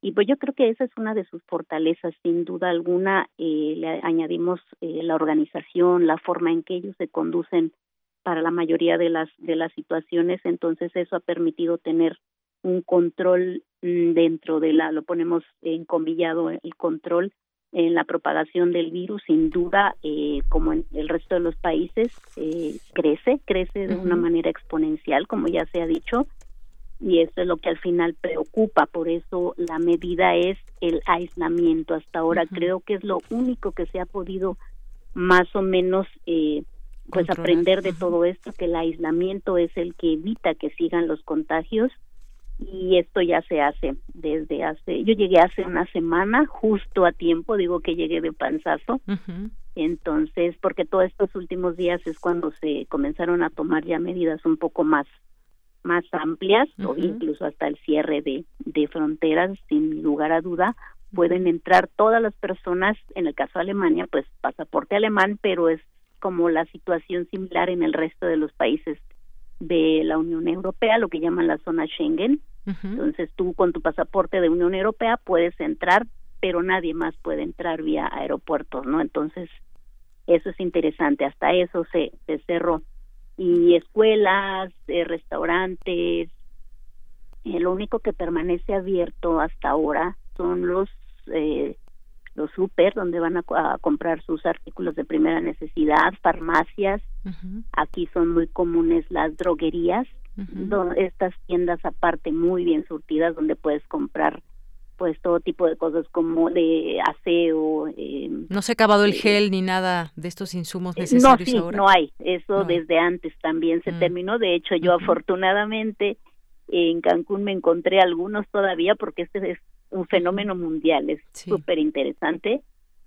Y pues yo creo que esa es una de sus fortalezas, sin duda alguna. Eh, le añadimos eh, la organización, la forma en que ellos se conducen para la mayoría de las de las situaciones, entonces eso ha permitido tener un control mm, dentro de la, lo ponemos encomillado el control en la propagación del virus, sin duda, eh, como en el resto de los países, eh, crece, crece de una manera exponencial, como ya se ha dicho, y eso es lo que al final preocupa, por eso la medida es el aislamiento. Hasta ahora creo que es lo único que se ha podido más o menos eh, pues aprender de todo esto, que el aislamiento es el que evita que sigan los contagios y esto ya se hace desde hace, yo llegué hace una semana, justo a tiempo, digo que llegué de panzazo, entonces, porque todos estos últimos días es cuando se comenzaron a tomar ya medidas un poco más más amplias o incluso hasta el cierre de, de fronteras, sin lugar a duda, pueden entrar todas las personas, en el caso de Alemania, pues pasaporte alemán, pero es como la situación similar en el resto de los países de la Unión Europea, lo que llaman la zona Schengen. Entonces tú con tu pasaporte de Unión Europea puedes entrar, pero nadie más puede entrar vía aeropuertos, ¿no? Entonces eso es interesante, hasta eso se, se cerró. Y escuelas, eh, restaurantes, eh, lo único que permanece abierto hasta ahora son los eh, los super donde van a, comprar sus artículos de primera necesidad, farmacias. Aquí son muy comunes las droguerías, estas tiendas aparte muy bien surtidas donde puedes comprar pues todo tipo de cosas como de aseo. Eh, no se ha acabado el eh, gel ni nada de estos insumos necesarios no, sí, No hay, eso desde antes también se mm. terminó. De hecho, yo afortunadamente en Cancún me encontré algunos todavía porque este es un fenómeno mundial, es súper interesante.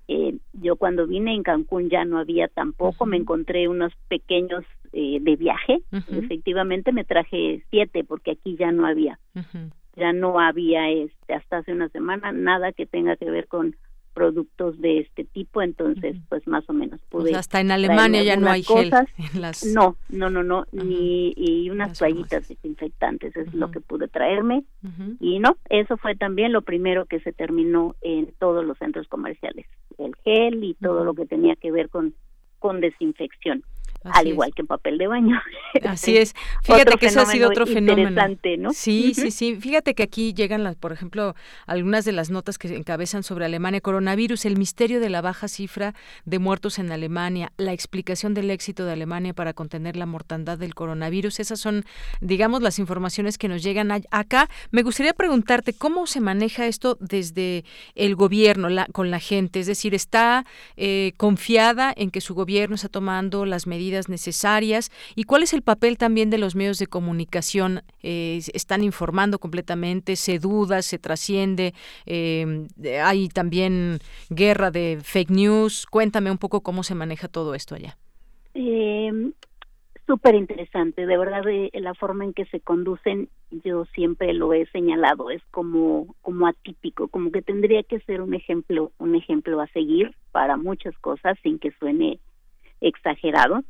Eh, yo cuando vine en Cancún ya no había tampoco, me encontré unos pequeños eh, de viaje, efectivamente me traje siete porque aquí ya no había, ya no había este hasta hace una semana nada que tenga que ver con productos de este tipo, entonces pues más o menos pude. hasta en Alemania ya no hay gel. No, no, no, no, ni y unas toallitas desinfectantes es lo que pude traerme. Y no, eso fue también lo primero que se terminó en todos los centros comerciales, el gel y todo lo que tenía que ver con con desinfección al igual que en papel de baño. Así es. Fíjate que eso ha sido otro fenómeno. ¿no? Sí, sí, sí. Fíjate que aquí llegan, las, por ejemplo, algunas de las notas que encabezan sobre Alemania, coronavirus, el misterio de la baja cifra de muertos en Alemania, la explicación del éxito de Alemania para contener la mortandad del coronavirus. Esas son, digamos, las informaciones que nos llegan acá. Me gustaría preguntarte cómo se maneja esto desde el gobierno la, con la gente. Es decir, ¿está eh, confiada en que su gobierno está tomando las medidas necesarias y cuál es el papel también de los medios de comunicación. Eh, están informando completamente, se duda, se trasciende, eh, hay también guerra de fake news. Cuéntame un poco cómo se maneja todo esto allá. Eh, súper interesante, de verdad la forma en que se conducen, yo siempre lo he señalado, es como como atípico, como que tendría que ser un ejemplo, un ejemplo a seguir para muchas cosas sin que suene exagerado.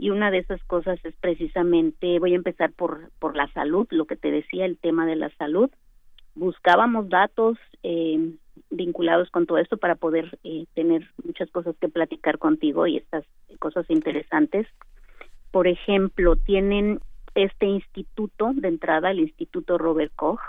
Y una de esas cosas es precisamente, voy a empezar por por la salud, lo que te decía, el tema de la salud. Buscábamos datos eh, vinculados con todo esto para poder eh, tener muchas cosas que platicar contigo y estas cosas interesantes por ejemplo, tienen este instituto de entrada, el Instituto Robert Koch,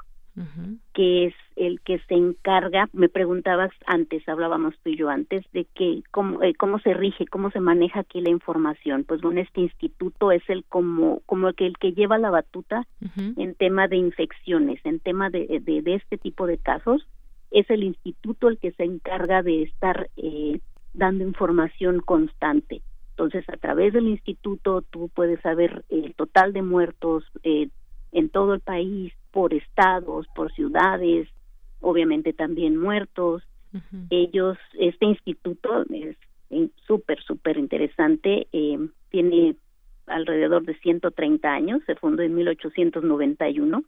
que es el que se encarga, me preguntabas antes, hablábamos tú y yo antes, de que cómo, eh, cómo se rige, cómo se maneja aquí la información. Pues bueno, este instituto es el como, como el que, el que lleva la batuta en tema de infecciones, en tema de, de, de, este tipo de casos. Es el instituto el que se encarga de estar eh, dando información constante. Entonces, a través del instituto tú puedes saber el total de muertos eh, en todo el país, por estados, por ciudades, obviamente también muertos. Ellos, este instituto es súper, súper interesante, eh, tiene alrededor de 130 años, se fundó en 1891,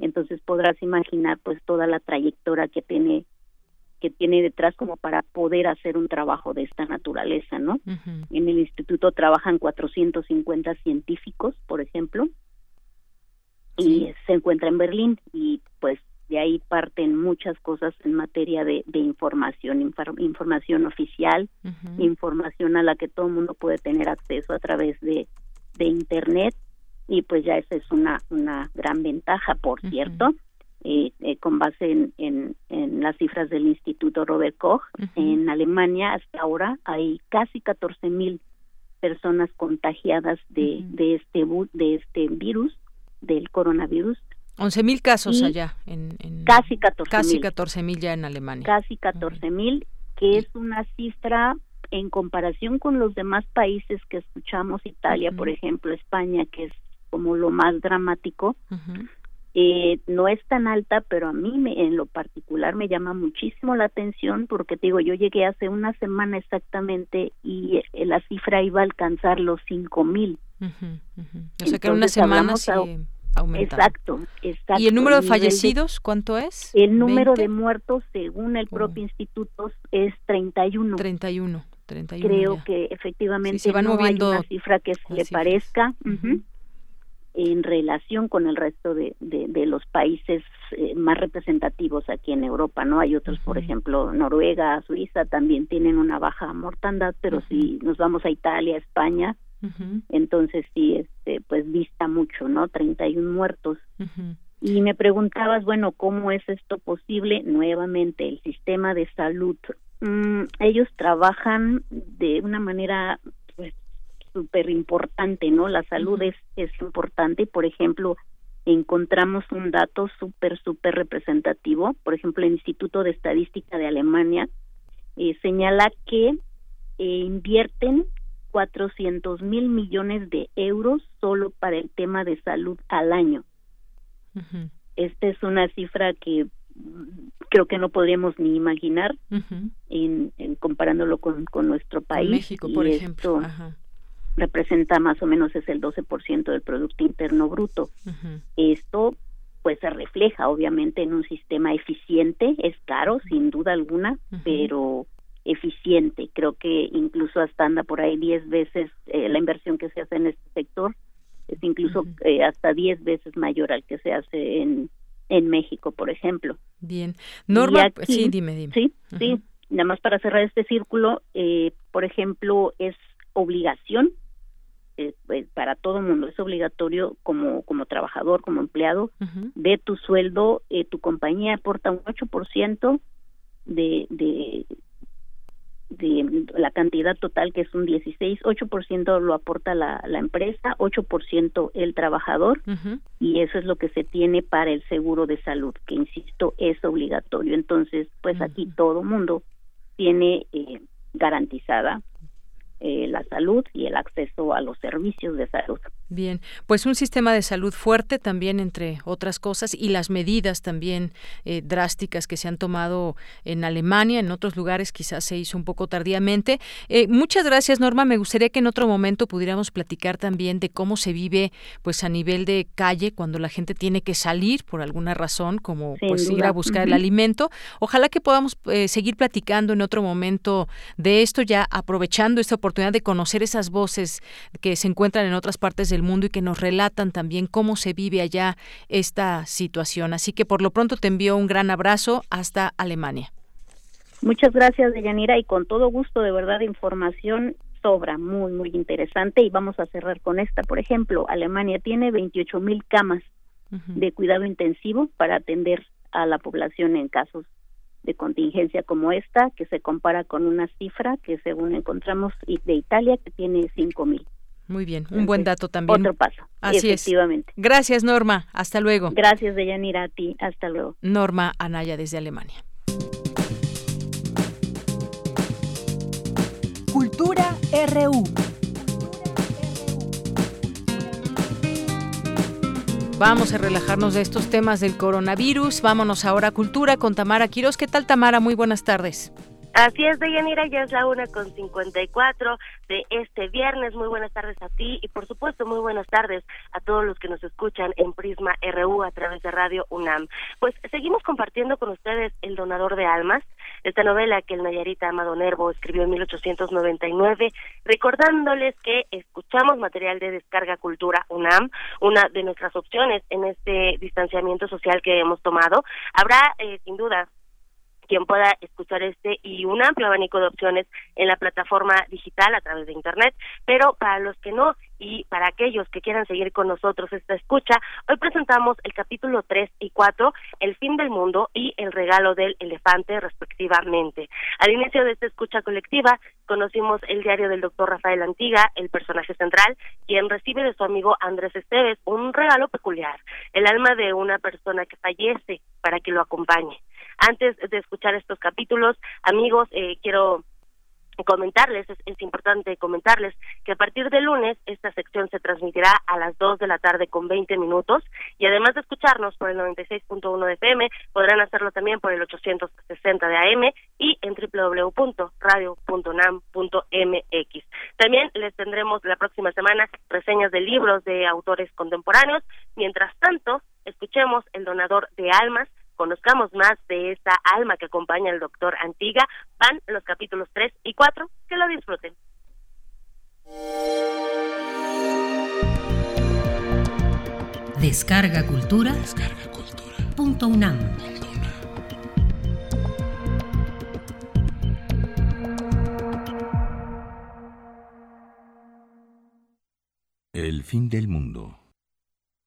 entonces podrás imaginar pues toda la trayectoria que tiene que tiene detrás como para poder hacer un trabajo de esta naturaleza, ¿no? En el instituto trabajan 450 científicos, por ejemplo, y se encuentra en Berlín y pues de ahí parten muchas cosas en materia de, de información, información oficial, información a la que todo el mundo puede tener acceso a través de, de Internet y pues ya esa es una, una gran ventaja, por cierto. Eh, eh, con base en, en, las cifras del Instituto Robert Koch. En Alemania hasta ahora hay casi 14 mil personas contagiadas de, de, este, de este virus, del coronavirus. 11 mil casos allá. En, casi 14 Casi 14 mil ya en Alemania. Casi 14 mil, que es una cifra en comparación con los demás países que escuchamos, Italia, por ejemplo, España, que es como lo más dramático, eh, no es tan alta, pero a mí me, en lo particular me llama muchísimo la atención porque te digo, yo llegué hace una semana exactamente y eh, la cifra iba a alcanzar los cinco mil. O sea que en una semana se aumenta. Exacto, exacto. ¿Y el número de fallecidos cuánto es? El número de muertos, según el propio oh. instituto, es 31. 31. 31 Creo que efectivamente se van no moviendo hay una cifra que se le parezca en relación con el resto de, de, los países eh, más representativos aquí en Europa, ¿no? Hay otros, por ejemplo, Noruega, Suiza también tienen una baja mortandad, pero si nos vamos a Italia, España, entonces sí, este, pues vista mucho, ¿no? 31 muertos. Y me preguntabas, bueno, ¿cómo es esto posible? Nuevamente, el sistema de salud, mm, ellos trabajan de una manera súper importante, ¿no? La salud es, es importante y, por ejemplo, encontramos un dato súper, súper representativo. Por ejemplo, el Instituto de Estadística de Alemania eh, señala que eh, invierten 400 mil millones de euros solo para el tema de salud al año. Esta es una cifra que creo que no podríamos ni imaginar en, comparándolo con, con nuestro país. México, por ejemplo representa más o menos es el 12% del Producto Interno Bruto. Esto pues se refleja obviamente en un sistema eficiente, es caro sin duda alguna, pero eficiente. Creo que incluso hasta anda por ahí 10 veces eh, la inversión que se hace en este sector es incluso eh, hasta 10 veces mayor al que se hace en, en México, por ejemplo. Bien. Norma, sí, dime, dime. Sí, sí. Nada más para cerrar este círculo, eh, por ejemplo, es obligación eh, pues, para todo mundo es obligatorio como como trabajador como empleado de tu sueldo eh, tu compañía aporta un 8% de, de de la cantidad total que es un 16, 8% lo aporta la, la empresa, 8% el trabajador y eso es lo que se tiene para el seguro de salud, que insisto es obligatorio. Entonces, pues aquí todo mundo tiene eh, garantizada eh, la salud y el acceso a los servicios de salud. Bien, pues un sistema de salud fuerte también, entre otras cosas, y las medidas también eh, drásticas que se han tomado en Alemania, en otros lugares quizás se hizo un poco tardíamente. Eh, muchas gracias, Norma. Me gustaría que en otro momento pudiéramos platicar también de cómo se vive, pues a nivel de calle, cuando la gente tiene que salir por alguna razón, como pues ir a buscar el alimento. Ojalá que podamos eh, seguir platicando en otro momento de esto, ya aprovechando esta oportunidad de conocer esas voces que se encuentran en otras partes del mundo y que nos relatan también cómo se vive allá esta situación. Así que por lo pronto te envío un gran abrazo hasta Alemania. Muchas gracias, Deyanira, y con todo gusto, de verdad, información sobra, muy, muy interesante. Y vamos a cerrar con esta. Por ejemplo, Alemania tiene 28 mil camas de cuidado intensivo para atender a la población en casos de contingencia como esta, que se compara con una cifra que según encontramos de Italia, que tiene 5 mil. Muy bien, un buen dato también. Otro paso. Así efectivamente. Gracias, Norma. Hasta luego. Gracias, Deyanira, a ti. Hasta luego. Norma Anaya desde Alemania. Cultura RU. Vamos a relajarnos de estos temas del coronavirus. Vámonos ahora a Cultura con Tamara Quiroz. ¿Qué tal, Tamara? Muy buenas tardes. Así es, Deyanira, ya es la una con 54 de este viernes. Muy buenas tardes a ti y, por supuesto, muy buenas tardes a todos los que nos escuchan en Prisma RU a través de Radio UNAM. Pues seguimos compartiendo con ustedes El Donador de Almas, esta novela que el Nayarita Amado Nervo escribió en 1899, recordándoles que escuchamos material de Descarga Cultura UNAM, una de nuestras opciones en este distanciamiento social que hemos tomado. Habrá, eh, sin duda, quien pueda escuchar este y un amplio abanico de opciones en la plataforma digital a través de internet, pero para los que no y para aquellos que quieran seguir con nosotros esta escucha, hoy presentamos el capítulo 3 y 4, El fin del mundo y El regalo del elefante respectivamente. Al inicio de esta escucha colectiva conocimos el diario del doctor Rafael Antiga, el personaje central, quien recibe de su amigo Andrés Esteves un regalo peculiar, el alma de una persona que fallece para que lo acompañe. Antes de escuchar estos capítulos, amigos, eh, quiero comentarles, es, importante comentarles que a partir de lunes esta sección se transmitirá a las 2 de la tarde con 20 minutos y además de escucharnos por el 96.1 de FM, podrán hacerlo también por el 860 de AM y en www.radio.nam.mx. También les tendremos la próxima semana reseñas de libros de autores contemporáneos. Mientras tanto, escuchemos El donador de almas conozcamos más de esta alma que acompaña al doctor Antiga, van los capítulos 3 y 4, que lo disfruten. Descarga Cultura. Descarga Cultura. Punto UNAM. El fin del mundo.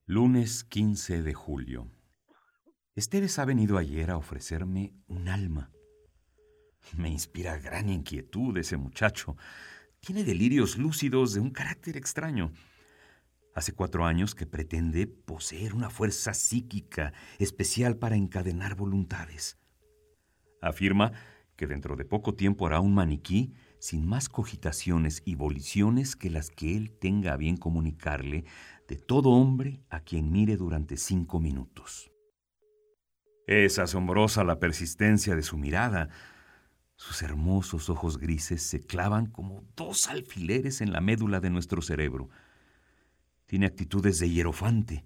Lunes 15 de julio. Esteves ha venido ayer a ofrecerme un alma. Me inspira gran inquietud ese muchacho. Tiene delirios lúcidos de un carácter extraño. Hace cuatro años que pretende poseer una fuerza psíquica especial para encadenar voluntades. Afirma que dentro de poco tiempo hará un maniquí sin más cogitaciones y voliciones que las que él tenga a bien comunicarle de todo hombre a quien mire durante cinco minutos. Es asombrosa la persistencia de su mirada. Sus hermosos ojos grises se clavan como dos alfileres en la médula de nuestro cerebro. Tiene actitudes de hierofante.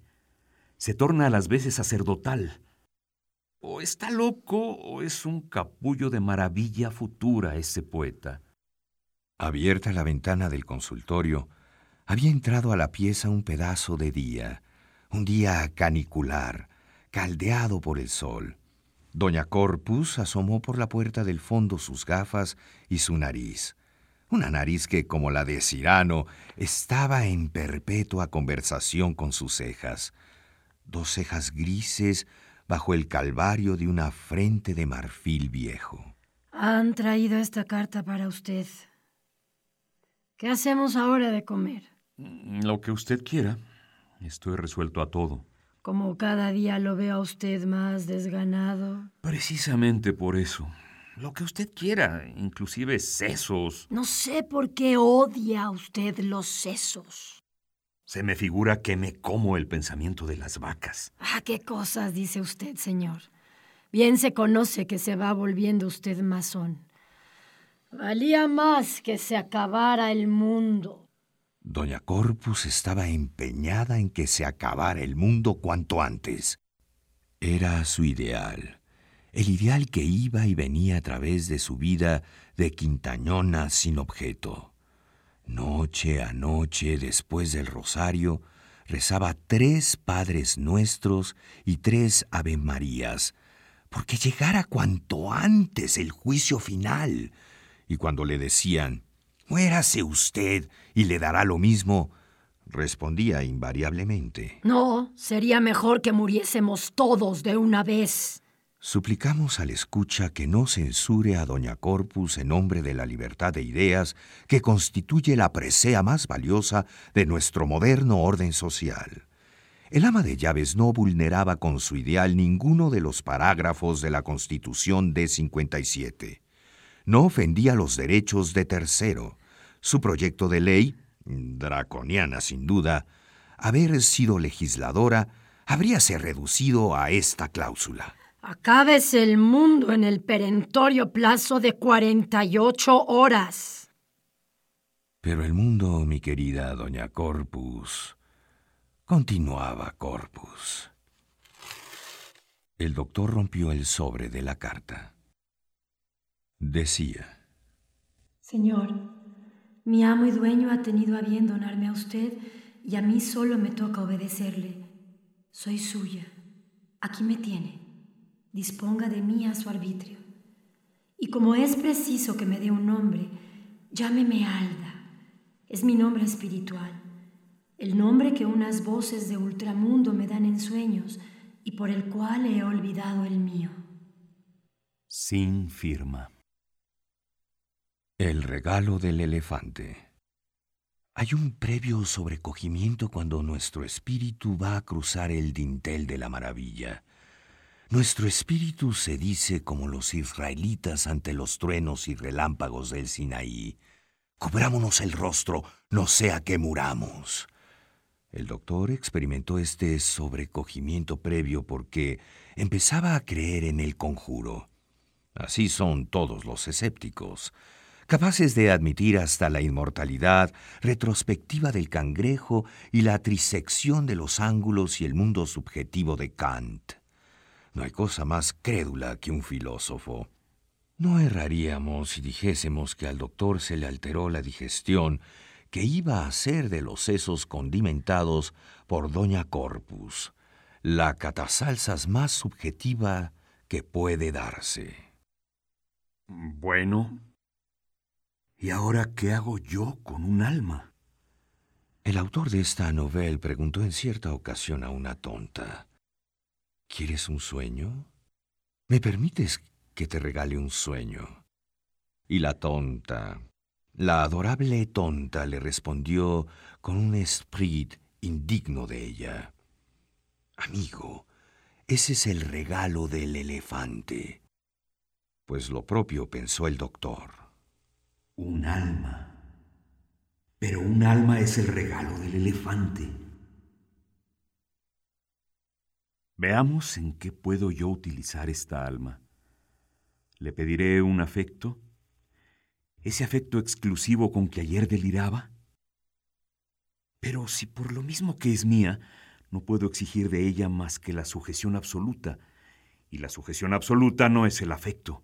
Se torna a las veces sacerdotal. O está loco o es un capullo de maravilla futura ese poeta. Abierta la ventana del consultorio, había entrado a la pieza un pedazo de día, un día canicular, caldeado por el sol. Doña Corpus asomó por la puerta del fondo sus gafas y su nariz. Una nariz que, como la de Cirano, estaba en perpetua conversación con sus cejas. Dos cejas grises bajo el calvario de una frente de marfil viejo. Han traído esta carta para usted. ¿Qué hacemos ahora de comer? Lo que usted quiera. Estoy resuelto a todo. Como cada día lo veo a usted más desganado. Precisamente por eso. lo que usted quiera, inclusive sesos. No sé por qué odia usted los sesos. Se me figura que me como el pensamiento de las vacas. Ah, qué cosas dice usted, señor. Bien se conoce que se va volviendo usted masón. Valía más que se acabara el mundo. Doña Corpus estaba empeñada en que se acabara el mundo cuanto antes. Era su ideal, el ideal que iba y venía a través de su vida de quintañona sin objeto. Noche a noche, después del rosario, rezaba tres Padres Nuestros y tres Ave Marías, porque llegara cuanto antes el juicio final. Y cuando le decían, muérase usted y le dará lo mismo, respondía invariablemente. No, sería mejor que muriésemos todos de una vez. Suplicamos al escucha que no censure a Doña Corpus en nombre de la libertad de ideas que constituye la presea más valiosa de nuestro moderno orden social. El ama de llaves no vulneraba con su ideal ninguno de los parágrafos de la Constitución de 57. No ofendía los derechos de tercero. Su proyecto de ley, draconiana sin duda, haber sido legisladora, habríase reducido a esta cláusula. Acabes el mundo en el perentorio plazo de 48 horas. Pero el mundo, mi querida doña Corpus, continuaba Corpus. El doctor rompió el sobre de la carta. Decía. Señor, mi amo y dueño ha tenido a bien donarme a usted y a mí solo me toca obedecerle. Soy suya. Aquí me tiene disponga de mí a su arbitrio. Y como es preciso que me dé un nombre, llámeme Alda. Es mi nombre espiritual, el nombre que unas voces de ultramundo me dan en sueños y por el cual he olvidado el mío. Sin firma. El regalo del elefante. Hay un previo sobrecogimiento cuando nuestro espíritu va a cruzar el dintel de la maravilla nuestro espíritu se dice como los israelitas ante los truenos y relámpagos del Sinaí. Cubrámonos el rostro, no sea que muramos. El doctor experimentó este sobrecogimiento previo porque empezaba a creer en el conjuro. Así son todos los escépticos, capaces de admitir hasta la inmortalidad retrospectiva del cangrejo y la trisección de los ángulos y el mundo subjetivo de Kant. No hay cosa más crédula que un filósofo. No erraríamos si dijésemos que al doctor se le alteró la digestión que iba a ser de los sesos condimentados por Doña Corpus, la catasalsas más subjetiva que puede darse. Bueno, ¿y ahora qué hago yo con un alma? El autor de esta novela preguntó en cierta ocasión a una tonta. ¿Quieres un sueño? ¿Me permites que te regale un sueño? Y la tonta, la adorable tonta le respondió con un esprit indigno de ella. Amigo, ese es el regalo del elefante. Pues lo propio pensó el doctor. Un alma. Pero un alma es el regalo del elefante. Veamos en qué puedo yo utilizar esta alma. Le pediré un afecto, ese afecto exclusivo con que ayer deliraba. Pero si por lo mismo que es mía, no puedo exigir de ella más que la sujeción absoluta, y la sujeción absoluta no es el afecto.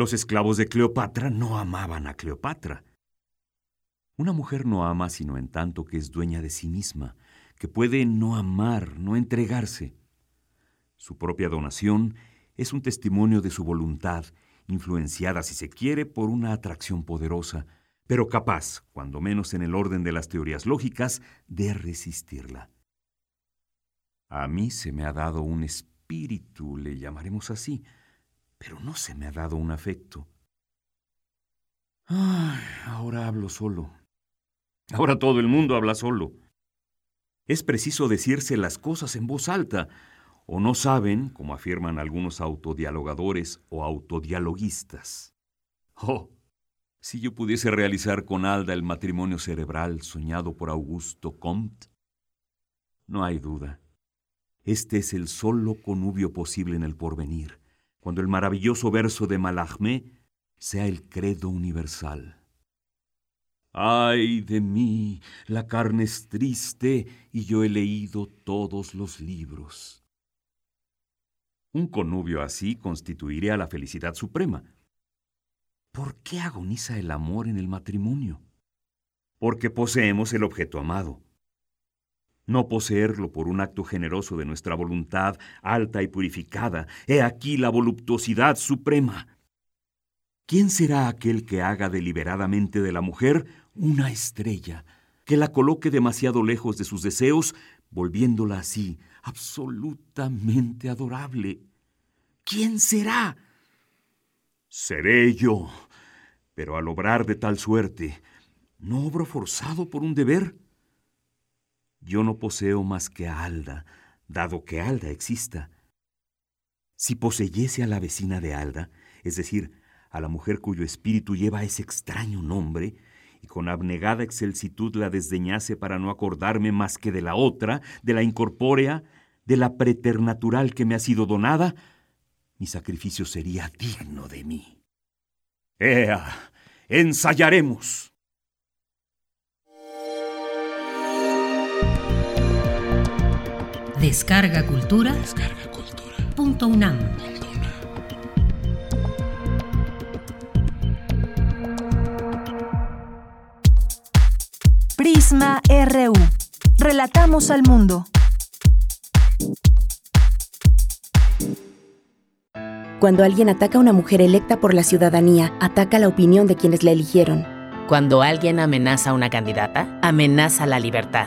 Los esclavos de Cleopatra no amaban a Cleopatra. Una mujer no ama sino en tanto que es dueña de sí misma, que puede no amar, no entregarse. Su propia donación es un testimonio de su voluntad, influenciada, si se quiere, por una atracción poderosa, pero capaz, cuando menos en el orden de las teorías lógicas, de resistirla. A mí se me ha dado un espíritu, le llamaremos así, pero no se me ha dado un afecto. Ahora hablo solo. Ahora todo el mundo habla solo. Es preciso decirse las cosas en voz alta, o no saben, como afirman algunos autodialogadores o autodialoguistas. Oh, si yo pudiese realizar con Alda el matrimonio cerebral soñado por Augusto Comte, no hay duda. Este es el solo conubio posible en el porvenir, cuando el maravilloso verso de Malahmé sea el credo universal. Ay de mí, la carne es triste y yo he leído todos los libros. Un connubio así constituiría la felicidad suprema. ¿Por qué agoniza el amor en el matrimonio? Porque poseemos el objeto amado. No poseerlo por un acto generoso de nuestra voluntad alta y purificada, he aquí la voluptuosidad suprema. ¿Quién será aquel que haga deliberadamente de la mujer una estrella, que la coloque demasiado lejos de sus deseos, volviéndola así absolutamente adorable. ¿Quién será? Seré yo. Pero al obrar de tal suerte, ¿no obro forzado por un deber? Yo no poseo más que a Alda, dado que Alda exista. Si poseyese a la vecina de Alda, es decir, a la mujer cuyo espíritu lleva ese extraño nombre, y con abnegada excelsitud la desdeñase para no acordarme más que de la otra, de la incorpórea, de la preternatural que me ha sido donada, mi sacrificio sería digno de mí. ¡Ea! ¡Ensayaremos! Descarga Cultura. Descarga Cultura. Punto UNAM. Prisma RU. Relatamos al mundo. Cuando alguien ataca a una mujer electa por la ciudadanía, ataca la opinión de quienes la eligieron. Cuando alguien amenaza a una candidata, amenaza la libertad.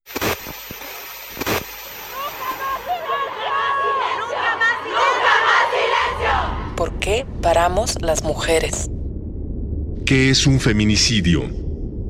¿Por qué paramos las mujeres? ¿Qué es un feminicidio?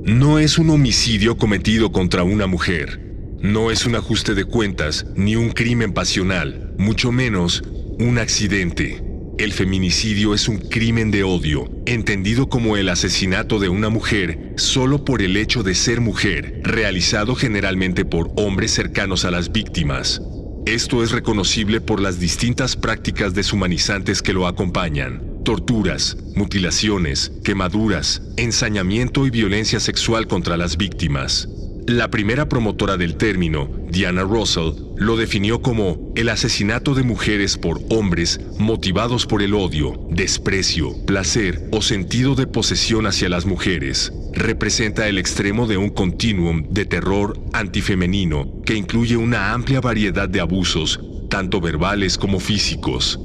No es un homicidio cometido contra una mujer. No es un ajuste de cuentas ni un crimen pasional, mucho menos un accidente. El feminicidio es un crimen de odio, entendido como el asesinato de una mujer solo por el hecho de ser mujer, realizado generalmente por hombres cercanos a las víctimas. Esto es reconocible por las distintas prácticas deshumanizantes que lo acompañan. Torturas, mutilaciones, quemaduras, ensañamiento y violencia sexual contra las víctimas. La primera promotora del término, Diana Russell, lo definió como el asesinato de mujeres por hombres motivados por el odio, desprecio, placer o sentido de posesión hacia las mujeres. Representa el extremo de un continuum de terror antifemenino que incluye una amplia variedad de abusos, tanto verbales como físicos.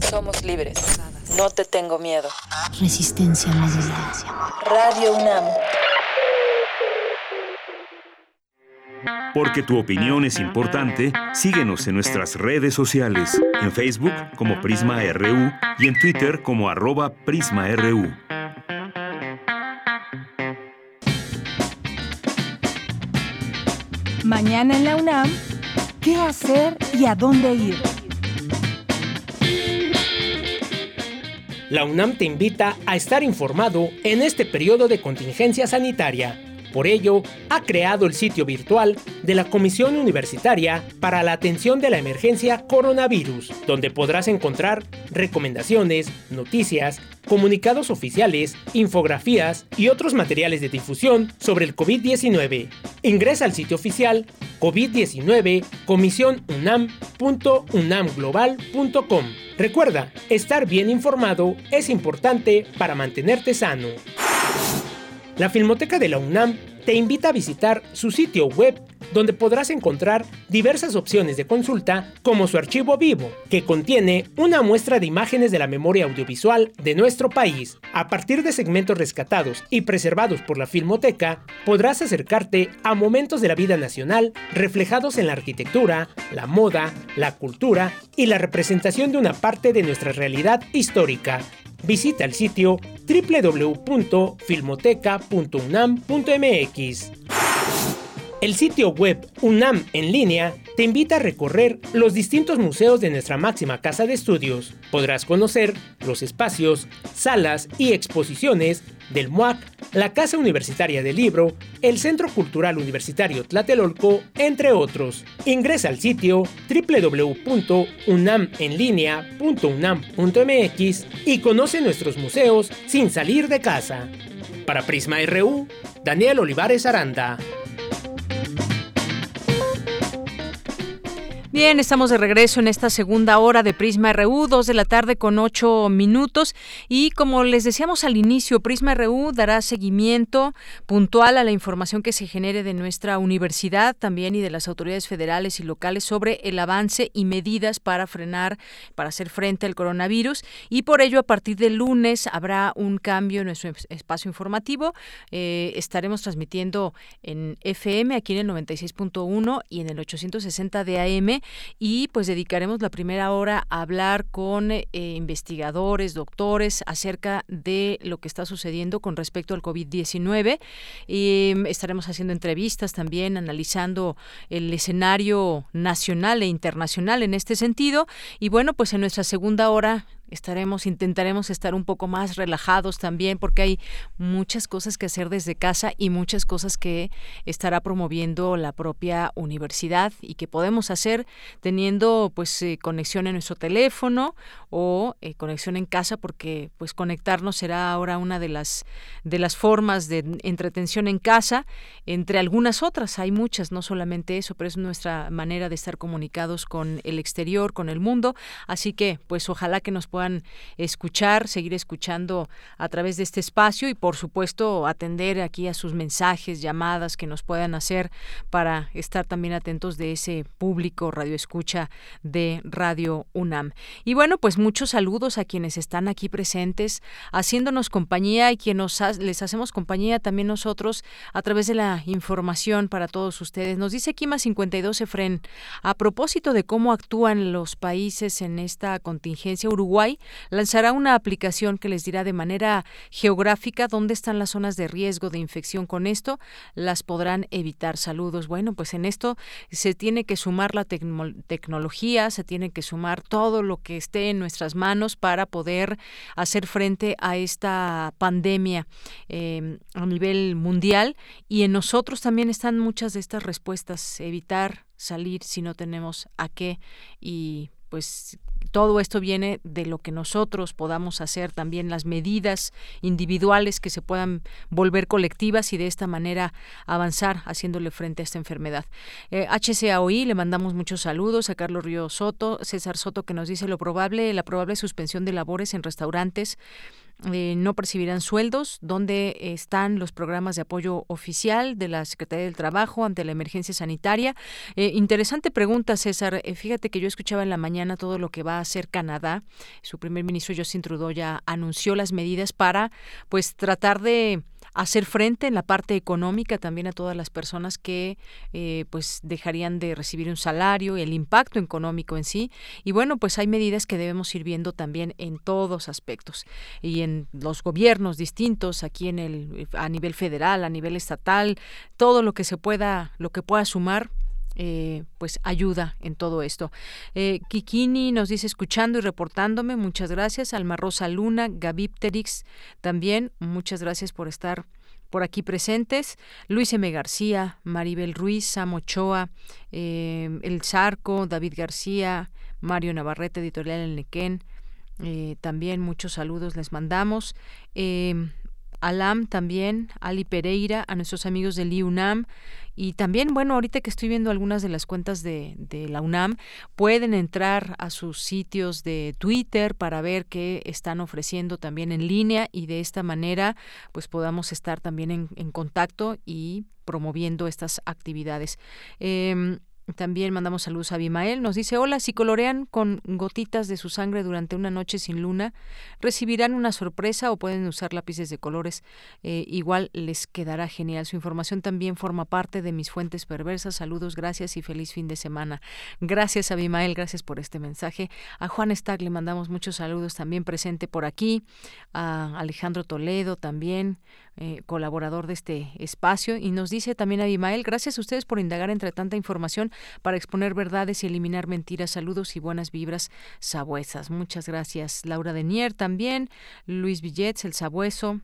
Somos libres. No te tengo miedo. Resistencia modulada. Radio UNAM. Porque tu opinión es importante, síguenos en nuestras redes sociales, en Facebook como Prisma RU y en Twitter como arroba PrismaRU. Mañana en la UNAM, ¿qué hacer y a dónde ir? La UNAM te invita a estar informado en este periodo de contingencia sanitaria. Por ello, ha creado el sitio virtual de la Comisión Universitaria para la Atención de la Emergencia Coronavirus, donde podrás encontrar recomendaciones, noticias, comunicados oficiales, infografías y otros materiales de difusión sobre el COVID-19. Ingresa al sitio oficial COVID-19 comisionunam.unamglobal.com. Recuerda, estar bien informado es importante para mantenerte sano. La Filmoteca de la UNAM te invita a visitar su sitio web donde podrás encontrar diversas opciones de consulta como su archivo vivo, que contiene una muestra de imágenes de la memoria audiovisual de nuestro país. A partir de segmentos rescatados y preservados por la Filmoteca, podrás acercarte a momentos de la vida nacional reflejados en la arquitectura, la moda, la cultura y la representación de una parte de nuestra realidad histórica visita el sitio www.filmoteca.unam.mx. El sitio web UNAM en línea te invita a recorrer los distintos museos de nuestra máxima casa de estudios. Podrás conocer los espacios, salas y exposiciones del MUAC, la Casa Universitaria del Libro, el Centro Cultural Universitario Tlatelolco, entre otros. Ingresa al sitio www.unamenlinea.unam.mx y conoce nuestros museos sin salir de casa. Para Prisma RU, Daniel Olivares Aranda. Bien, estamos de regreso en esta segunda hora de Prisma RU, dos de la tarde con ocho minutos. Y como les decíamos al inicio, Prisma RU dará seguimiento puntual a la información que se genere de nuestra universidad también y de las autoridades federales y locales sobre el avance y medidas para frenar, para hacer frente al coronavirus. Y por ello, a partir del lunes habrá un cambio en nuestro espacio informativo. Eh, estaremos transmitiendo en FM, aquí en el 96.1 y en el 860 de AM y pues dedicaremos la primera hora a hablar con eh, investigadores, doctores acerca de lo que está sucediendo con respecto al COVID-19. Em, estaremos haciendo entrevistas también, analizando el escenario nacional e internacional en este sentido. Y bueno, pues en nuestra segunda hora estaremos, intentaremos estar un poco más relajados también porque hay muchas cosas que hacer desde casa y muchas cosas que estará promoviendo la propia universidad y que podemos hacer teniendo pues eh, conexión en nuestro teléfono o eh, conexión en casa porque pues conectarnos será ahora una de las de las formas de entretención en casa entre algunas otras hay muchas no solamente eso pero es nuestra manera de estar comunicados con el exterior con el mundo. Así que pues ojalá que nos escuchar, seguir escuchando a través de este espacio y por supuesto atender aquí a sus mensajes, llamadas que nos puedan hacer para estar también atentos de ese público radio escucha de Radio UNAM. Y bueno, pues muchos saludos a quienes están aquí presentes, haciéndonos compañía y quienes les hacemos compañía también nosotros a través de la información para todos ustedes. Nos dice Kima 52 Efren, a propósito de cómo actúan los países en esta contingencia, Uruguay lanzará una aplicación que les dirá de manera geográfica dónde están las zonas de riesgo de infección. Con esto las podrán evitar. Saludos. Bueno, pues en esto se tiene que sumar la tecnología, se tiene que sumar todo lo que esté en nuestras manos para poder hacer frente a esta pandemia em, a nivel mundial y en nosotros también están muchas de estas respuestas. Evitar salir si no tenemos a qué y pues todo esto viene de lo que nosotros podamos hacer, también las medidas individuales que se puedan volver colectivas y de esta manera avanzar haciéndole frente a esta enfermedad. Eh, HCAOI, le mandamos muchos saludos a Carlos Río Soto, César Soto que nos dice lo probable, la probable suspensión de labores en restaurantes eh, no percibirán sueldos, dónde están los programas de apoyo oficial de la Secretaría del Trabajo ante la emergencia sanitaria. Eh, interesante pregunta, César. Eh, fíjate que yo escuchaba en la mañana todo lo que va a hacer Canadá. Su primer ministro Justin Trudeau ya anunció las medidas para, pues, tratar de hacer frente en la parte económica también a todas las personas que eh, pues dejarían de recibir un salario, el impacto económico en sí. Y bueno, pues hay medidas que debemos ir viendo también en todos aspectos y en los gobiernos distintos, aquí en el a nivel federal, a nivel estatal, todo lo que se pueda, lo que pueda sumar eh, pues ayuda en todo esto. Eh, Kikini nos dice escuchando y reportándome, muchas gracias. Alma Rosa Luna, Gavipterix también, muchas gracias por estar por aquí presentes. Luis M. García, Maribel Ruiz, Sam Ochoa, eh, El Zarco, David García, Mario Navarrete, editorial El Nequén, Eh, también muchos saludos les mandamos. Alam también, Ali Pereira, a nuestros amigos del IUNAM. Y también, bueno, ahorita que estoy viendo algunas de las cuentas de, de, la UNAM, pueden entrar a sus sitios de Twitter para ver qué están ofreciendo también en línea y de esta manera pues podamos estar también en, contacto y promoviendo estas actividades. Eh, también mandamos saludos a Abimael. Nos dice, hola, si colorean con gotitas de su sangre durante una noche sin luna, recibirán una sorpresa o pueden usar lápices de colores. Eh, igual les quedará genial. Su información también forma parte de mis fuentes perversas. Saludos, gracias y feliz fin de semana. Gracias, Abimael, gracias por este mensaje. A Juan Stag le mandamos muchos saludos también presente por aquí. A Alejandro Toledo también. Eh, colaborador de este espacio, y nos dice también Abimael, gracias a ustedes por indagar entre tanta información para exponer verdades y eliminar mentiras. Saludos y buenas vibras sabuesas. Muchas gracias. Laura Denier también, Luis Villets, el sabueso.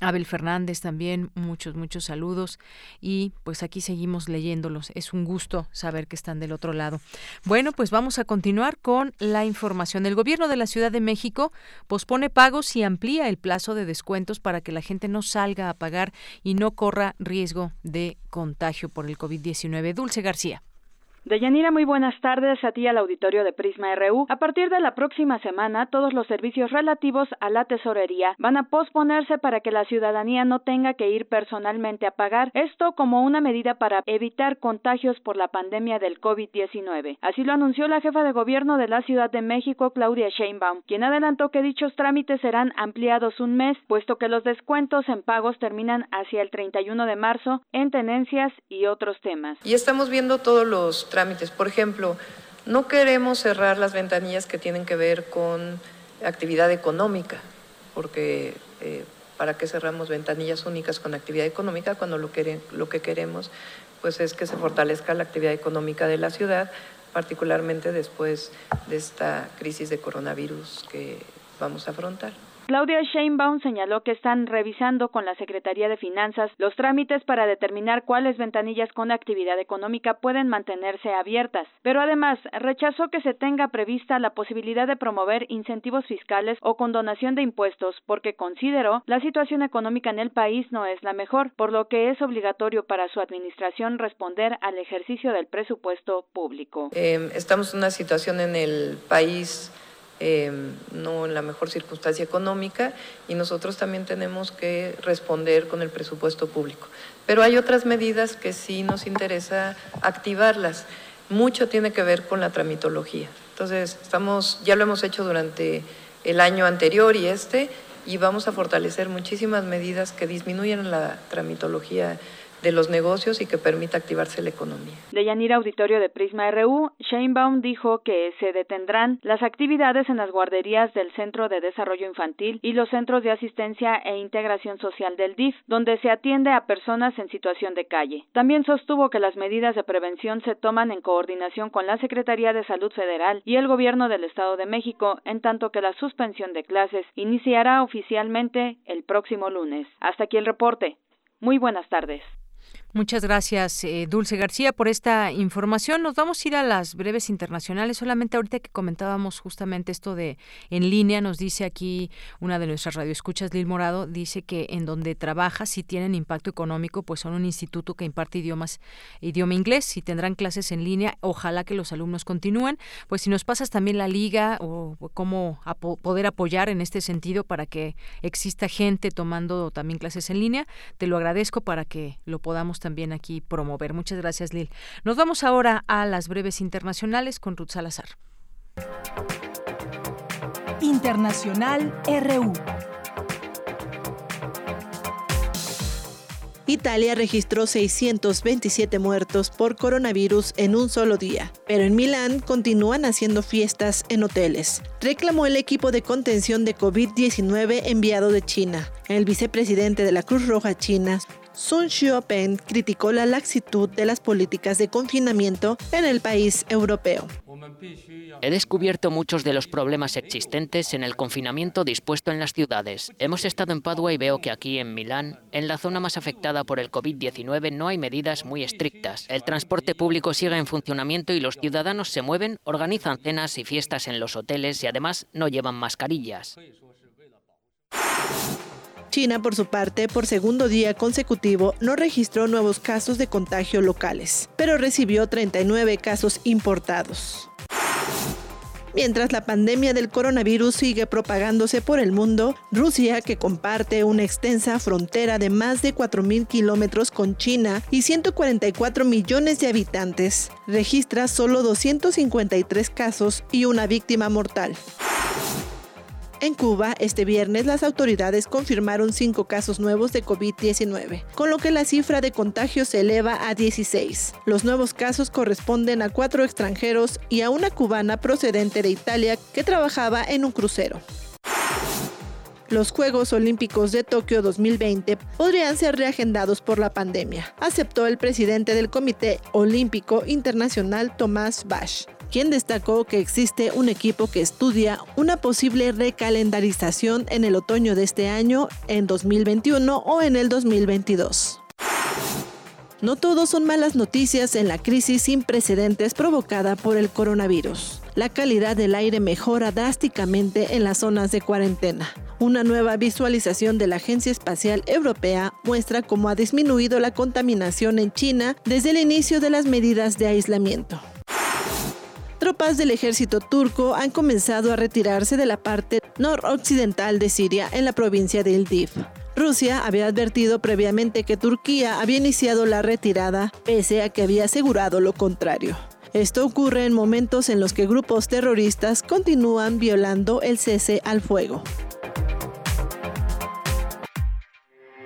Abel Fernández también, muchos, muchos saludos y pues aquí seguimos leyéndolos. Es un gusto saber que están del otro lado. Bueno, pues vamos a continuar con la información. El gobierno de la Ciudad de México pospone pagos y amplía el plazo de descuentos para que la gente no salga a pagar y no corra riesgo de contagio por el COVID-19. Dulce García. Deyanira, muy buenas tardes a ti al auditorio de Prisma RU. A partir de la próxima semana, todos los servicios relativos a la tesorería van a posponerse para que la ciudadanía no tenga que ir personalmente a pagar. Esto como una medida para evitar contagios por la pandemia del COVID-19. Así lo anunció la jefa de gobierno de la Ciudad de México, Claudia Sheinbaum, quien adelantó que dichos trámites serán ampliados un mes, puesto que los descuentos en pagos terminan hacia el 31 de marzo en tenencias y otros temas. Y estamos viendo todos los trámites. Por ejemplo, no queremos cerrar las ventanillas que tienen que ver con actividad económica, porque eh, ¿para qué cerramos ventanillas únicas con actividad económica cuando lo que, lo que queremos pues es que se fortalezca la actividad económica de la ciudad, particularmente después de esta crisis de coronavirus que vamos a afrontar? Claudia Sheinbaum señaló que están revisando con la Secretaría de Finanzas los trámites para determinar cuáles ventanillas con actividad económica pueden mantenerse abiertas, pero además rechazó que se tenga prevista la posibilidad de promover incentivos fiscales o condonación de impuestos porque consideró la situación económica en el país no es la mejor, por lo que es obligatorio para su administración responder al ejercicio del presupuesto público. Eh, estamos en una situación en el país eh, no en la mejor circunstancia económica y nosotros también tenemos que responder con el presupuesto público. Pero hay otras medidas que sí nos interesa activarlas. Mucho tiene que ver con la tramitología. Entonces, estamos, ya lo hemos hecho durante el año anterior y este, y vamos a fortalecer muchísimas medidas que disminuyan la tramitología de los negocios y que permita activarse la economía. De Yanira Auditorio de Prisma RU, Sheinbaum dijo que se detendrán las actividades en las guarderías del Centro de Desarrollo Infantil y los centros de asistencia e integración social del DIF, donde se atiende a personas en situación de calle. También sostuvo que las medidas de prevención se toman en coordinación con la Secretaría de Salud Federal y el Gobierno del Estado de México, en tanto que la suspensión de clases iniciará oficialmente el próximo lunes. Hasta aquí el reporte. Muy buenas tardes. Muchas gracias, eh, Dulce García, por esta información. Nos vamos a ir a las breves internacionales. Solamente ahorita que comentábamos justamente esto de en línea, nos dice aquí una de nuestras radioescuchas, Lil Morado, dice que en donde trabaja, si tienen impacto económico, pues son un instituto que imparte idiomas, idioma inglés, si tendrán clases en línea, ojalá que los alumnos continúen. Pues si nos pasas también la liga o, cómo poder apoyar en este sentido para que exista gente tomando también clases en línea, te lo agradezco para que lo podamos también aquí promover. Muchas gracias, Lil. Nos vamos ahora a las breves internacionales con Ruth Salazar. Internacional RU. Italia registró 627 muertos por coronavirus en un solo día, pero en Milán continúan haciendo fiestas en hoteles, reclamó el equipo de contención de COVID-19 enviado de China. El vicepresidente de la Cruz Roja China, Sun Xiaopeng criticó la laxitud de las políticas de confinamiento en el país europeo. He descubierto muchos de los problemas existentes en el confinamiento dispuesto en las ciudades. Hemos estado en Padua y veo que aquí en Milán, en la zona más afectada por el COVID-19, no hay medidas muy estrictas. El transporte público sigue en funcionamiento y los ciudadanos se mueven, organizan cenas y fiestas en los hoteles y además no llevan mascarillas. China, por su parte, por segundo día consecutivo, no registró nuevos casos de contagio locales, pero recibió 39 casos importados. Mientras la pandemia del coronavirus sigue propagándose por el mundo, Rusia, que comparte una extensa frontera de más de 4.000 kilómetros con China y 144 millones de habitantes, registra solo 253 casos y una víctima mortal. En Cuba, este viernes las autoridades confirmaron cinco casos nuevos de COVID-19, con lo que la cifra de contagios se eleva a 16. Los nuevos casos corresponden a cuatro extranjeros y a una cubana procedente de Italia que trabajaba en un crucero. Los Juegos Olímpicos de Tokio 2020 podrían ser reagendados por la pandemia, aceptó el presidente del Comité Olímpico Internacional Tomás Bach quien destacó que existe un equipo que estudia una posible recalendarización en el otoño de este año, en 2021 o en el 2022. No todo son malas noticias en la crisis sin precedentes provocada por el coronavirus. La calidad del aire mejora drásticamente en las zonas de cuarentena. Una nueva visualización de la Agencia Espacial Europea muestra cómo ha disminuido la contaminación en China desde el inicio de las medidas de aislamiento tropas del ejército turco han comenzado a retirarse de la parte noroccidental de Siria en la provincia de Idlib. Rusia había advertido previamente que Turquía había iniciado la retirada, pese a que había asegurado lo contrario. Esto ocurre en momentos en los que grupos terroristas continúan violando el cese al fuego.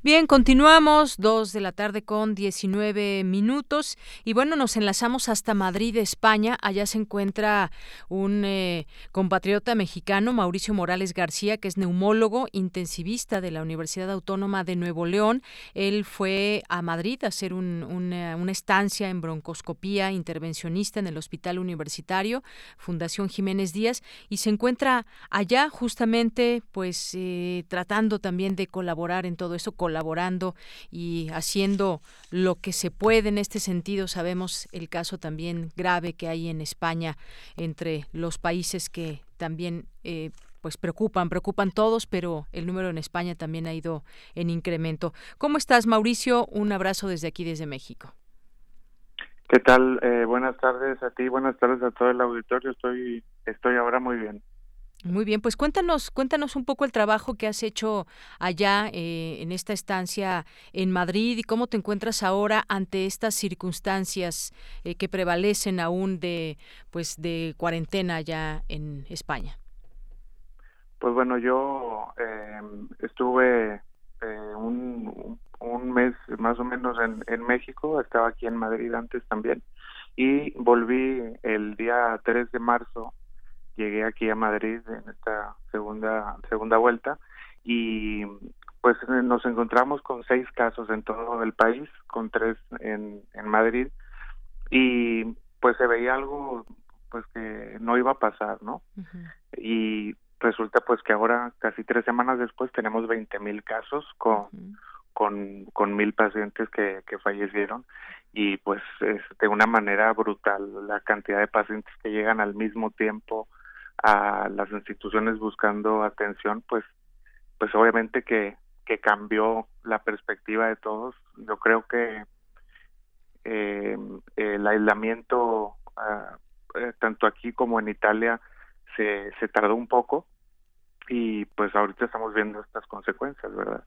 Bien, continuamos, dos de la tarde con 19 minutos. Y bueno, nos enlazamos hasta Madrid, España. Allá se encuentra un eh, compatriota mexicano, Mauricio Morales García, que es neumólogo intensivista de la Universidad Autónoma de Nuevo León. Él fue a Madrid a hacer una, estancia en broncoscopía intervencionista en el Hospital Universitario, Fundación Jiménez Díaz, y se encuentra allá justamente, pues, eh, tratando también de colaborar en todo eso colaborando y haciendo lo que se puede en este sentido. Sabemos el caso también grave que hay en España entre los países que también eh, pues preocupan, preocupan todos, pero el número en España también ha ido en incremento. ¿Cómo estás, Mauricio? Un abrazo desde aquí, desde México. ¿Qué tal? Eh, buenas tardes a ti, buenas tardes a todo el auditorio. Estoy, estoy ahora muy bien. Muy bien, pues cuéntanos, cuéntanos un poco el trabajo que has hecho allá eh, en esta estancia en Madrid y cómo te encuentras ahora ante estas circunstancias eh, que prevalecen aún de, pues, de cuarentena allá en España. Pues bueno, yo eh, estuve un, un, mes más o menos en, en México, estaba aquí en Madrid antes también y volví el día 3 de marzo llegué aquí a Madrid en esta segunda segunda vuelta y pues nos encontramos con seis casos en todo el país, con tres en, en Madrid y pues se veía algo pues que no iba a pasar, ¿no? Y resulta pues que ahora casi tres semanas después tenemos veinte mil casos con con con mil pacientes que, que fallecieron y pues es de una manera brutal la cantidad de pacientes que llegan al mismo tiempo a las instituciones buscando atención, pues, pues obviamente que, que cambió la perspectiva de todos. Yo creo que eh, el aislamiento, ah, eh, tanto aquí como en Italia, se, se tardó un poco y pues ahorita estamos viendo estas consecuencias, ¿verdad?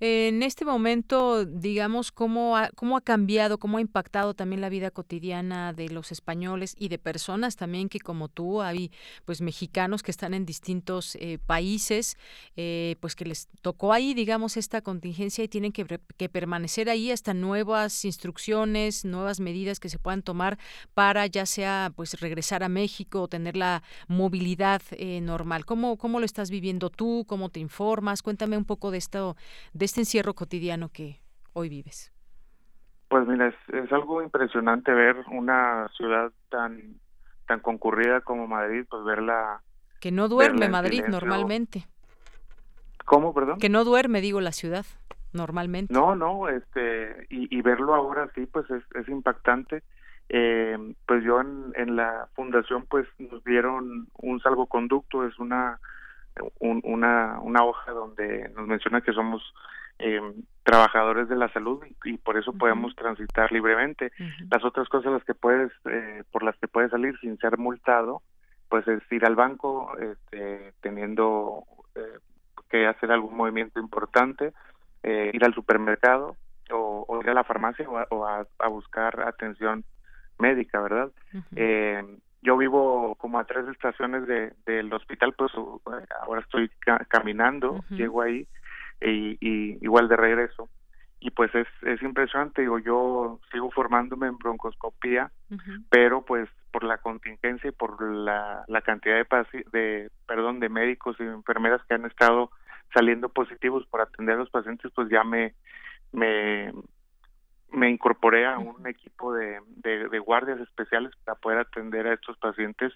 En este momento, digamos, ¿cómo ha, ¿cómo ha cambiado, cómo ha impactado también la vida cotidiana de los españoles y de personas también que como tú, hay pues mexicanos que están en distintos eh, países, eh, pues que les tocó ahí, digamos, esta contingencia y tienen que, que, permanecer ahí hasta nuevas instrucciones, nuevas medidas que se puedan tomar para ya sea pues regresar a México o tener la movilidad eh, normal. ¿Cómo, ¿Cómo lo estás viviendo tú? ¿Cómo te informas? Cuéntame un poco de esto de este encierro cotidiano que hoy vives? Pues mira, es, algo impresionante ver una ciudad tan tan concurrida como Madrid, pues verla... Que no duerme Madrid normalmente. ¿Cómo, perdón? Que no duerme, digo, la ciudad normalmente. No, no, este, y, verlo ahora sí, pues es, es impactante. Eh, pues yo en, en la fundación, pues nos dieron un salvoconducto, es una una, una hoja donde nos menciona que somos eh, trabajadores de la salud y, por eso podemos transitar libremente. Las otras cosas las que puedes, eh, por las que puedes salir sin ser multado, pues es ir al banco este, teniendo eh, que hacer algún movimiento importante, ir al supermercado o, ir a la farmacia o, a, buscar atención médica, ¿verdad? Yo vivo como a tres estaciones de, del hospital, pues ahora estoy caminando, llego ahí y, igual de regreso. Y pues es, es impresionante, digo, yo sigo formándome en broncoscopía, pero pues por la contingencia y por la, la cantidad de, de, perdón, de médicos y enfermeras que han estado saliendo positivos por atender a los pacientes, pues ya me, me, me incorporé a un equipo de, de, guardias especiales para poder atender a estos pacientes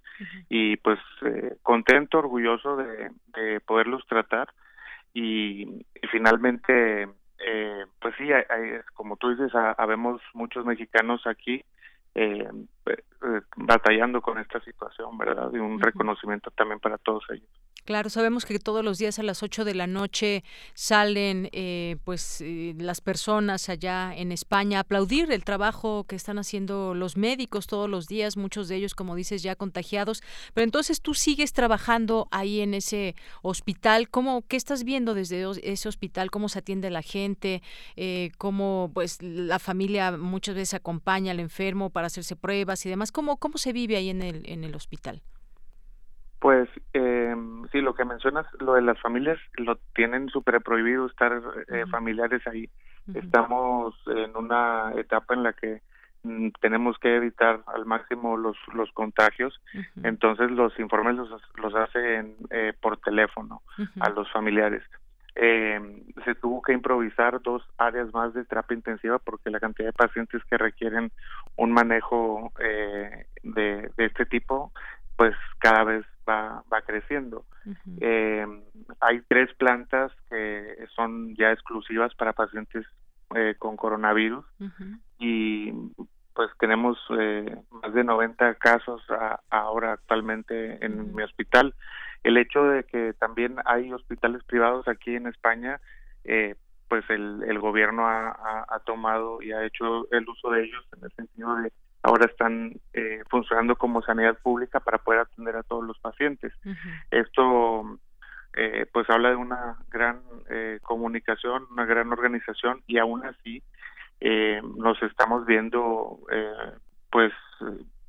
y pues eh, contento, orgulloso de, de poderlos tratar y, finalmente eh, pues sí, hay, como tú dices, habemos muchos mexicanos aquí eh, batallando con esta situación, ¿verdad? Y un reconocimiento también para todos ellos. Claro, sabemos que todos los días a las 8 de la noche salen eh, pues eh, las personas allá en España a aplaudir el trabajo que están haciendo los médicos todos los días, muchos de ellos, como dices, ya contagiados. Pero entonces tú sigues trabajando ahí en ese hospital. ¿Cómo, ¿Qué estás viendo desde ese hospital? ¿Cómo se atiende la gente? Eh, ¿Cómo pues la familia muchas veces acompaña al enfermo para hacerse pruebas y demás? ¿Cómo, cómo se vive ahí en el, en el hospital? Pues eh, sí, lo que mencionas, lo de las familias, lo tienen súper prohibido estar eh, familiares ahí. Estamos en una etapa en la que mm, tenemos que evitar al máximo los, los contagios, entonces los informes los, los hacen eh, por teléfono a los familiares. Eh, se tuvo que improvisar dos áreas más de terapia intensiva porque la cantidad de pacientes que requieren un manejo eh, de, de este tipo pues cada vez va, va creciendo. eh, hay tres plantas que son ya exclusivas para pacientes eh, con coronavirus y pues tenemos eh, más de 90 casos ahora actualmente en mi hospital. El hecho de que también hay hospitales privados aquí en España, eh, pues el, el gobierno ha, ha, tomado y ha hecho el uso de ellos en el sentido de ahora están eh, funcionando como sanidad pública para poder atender a todos los pacientes. Esto eh, pues habla de una gran eh, comunicación, una gran organización y aún así eh, nos estamos viendo eh, pues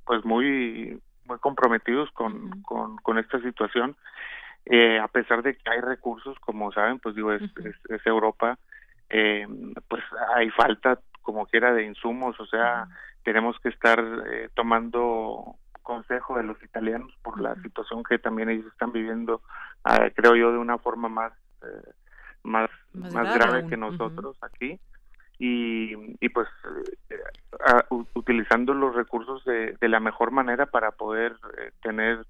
pues muy muy comprometidos con, con, con esta situación. Eh, a pesar de que hay recursos como saben pues digo es, es, es Europa eh, pues hay falta como quiera de insumos o sea tenemos que estar eh, tomando consejo de los italianos por la situación que también ellos están viviendo, uh, creo yo, de una forma más eh, más, más, más grave, que nosotros aquí. Y, y pues uh, utilizando los recursos de, de, la mejor manera para poder eh, tener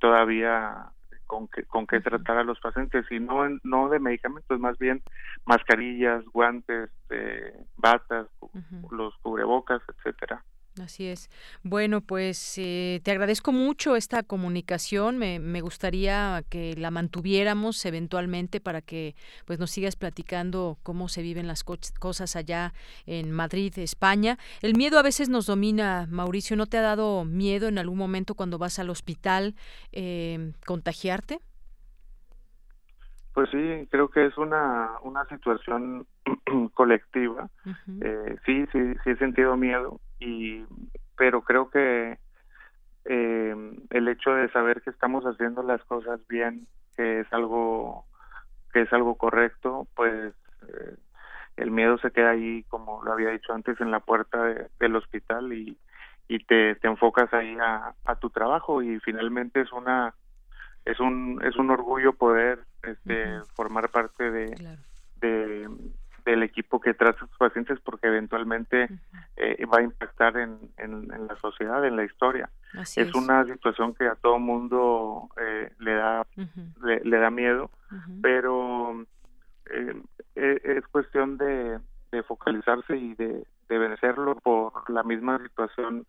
todavía con qué, con qué tratar a los pacientes y no no de medicamentos más bien mascarillas guantes eh, batas uh -huh. los cubrebocas etcétera Así es. Bueno, pues eh, te agradezco mucho esta comunicación. Me, me, gustaría que la mantuviéramos eventualmente para que pues nos sigas platicando cómo se viven las co cosas allá en Madrid, España. El miedo a veces nos domina, Mauricio. ¿No te ha dado miedo en algún momento cuando vas al hospital eh, contagiarte? Pues sí, creo que es una, una situación colectiva. eh, sí, sí, sí he sentido miedo, y, pero creo que eh, el hecho de saber que estamos haciendo las cosas bien, que es algo que es algo correcto, pues eh, el miedo se queda ahí, como lo había dicho antes, en la puerta de- del hospital y, y te, te enfocas ahí a, a tu trabajo y finalmente es una es un es un orgullo poder este formar parte de, de del equipo que trata a sus pacientes porque eventualmente eh, va a impactar en, en, en la sociedad en la historia. Así es, es. una situación que a todo mundo eh, le da le, le da miedo pero eh, eh, es cuestión de, de focalizarse y de, de vencerlo por la misma situación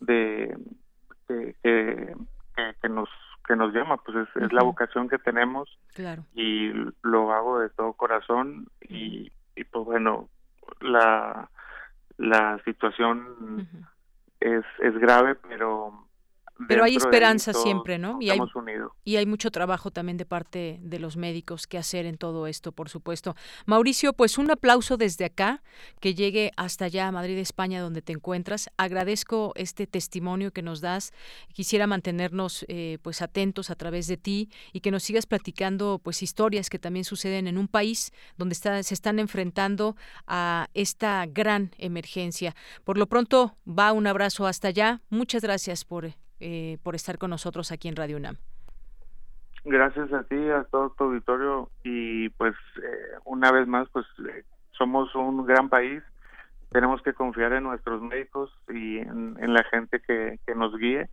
de que, que, nos que nos llama pues es, es la vocación que tenemos Claro. y lo hago de todo corazón y, y pues bueno la la situación es es grave pero Pero hay esperanza siempre, ¿no? Y hay, unidos y hay mucho trabajo también de parte de los médicos que hacer en todo esto, por supuesto. Mauricio, pues un aplauso desde acá, que llegue hasta allá a Madrid, España, donde te encuentras. Agradezco este testimonio que nos das. Quisiera mantenernos eh, pues atentos a través de ti y que nos sigas platicando pues historias que también suceden en un país donde está, se están enfrentando a esta gran emergencia. Por lo pronto, va un abrazo hasta allá. Muchas gracias por eh, por estar con nosotros aquí en Radio UNAM. gracias a ti a todo tu auditorio y pues eh, una vez más pues eh, somos un gran país tenemos que confiar en nuestros médicos y en, en la gente que, que nos guíe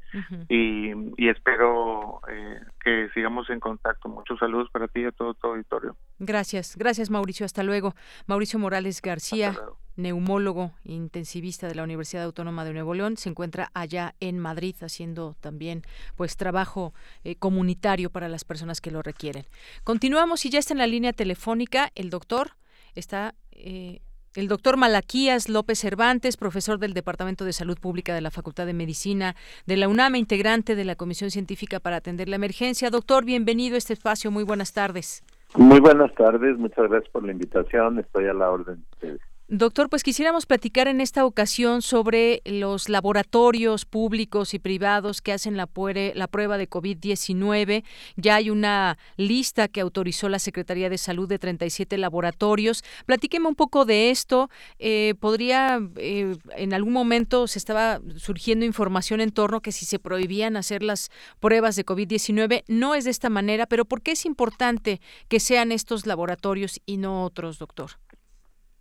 y, y espero eh, que sigamos en contacto. Muchos saludos para ti y a todo tu auditorio. Gracias, gracias Mauricio, hasta luego. Mauricio Morales García, neumólogo intensivista de la Universidad Autónoma de Nuevo León, se encuentra allá en Madrid haciendo también pues trabajo eh, comunitario para las personas que lo requieren. Continuamos y ya está en la línea telefónica el doctor, está eh, el doctor Malaquías López Cervantes, profesor del Departamento de Salud Pública de la Facultad de Medicina de la UNAM, integrante de la Comisión Científica para atender la emergencia. Doctor, bienvenido a este espacio. Muy buenas tardes. Muy buenas tardes, muchas gracias por la invitación, estoy a la orden. Doctor, pues quisiéramos platicar en esta ocasión sobre los laboratorios públicos y privados que hacen la, prueba de COVID-19. Ya hay una lista que autorizó la Secretaría de Salud de 37 laboratorios. Platíqueme un poco de esto. Eh, ¿Podría, eh, en algún momento se estaba surgiendo información en torno que si se prohibían hacer las pruebas de COVID-19? No es de esta manera, pero ¿por qué es importante que sean estos laboratorios y no otros, doctor?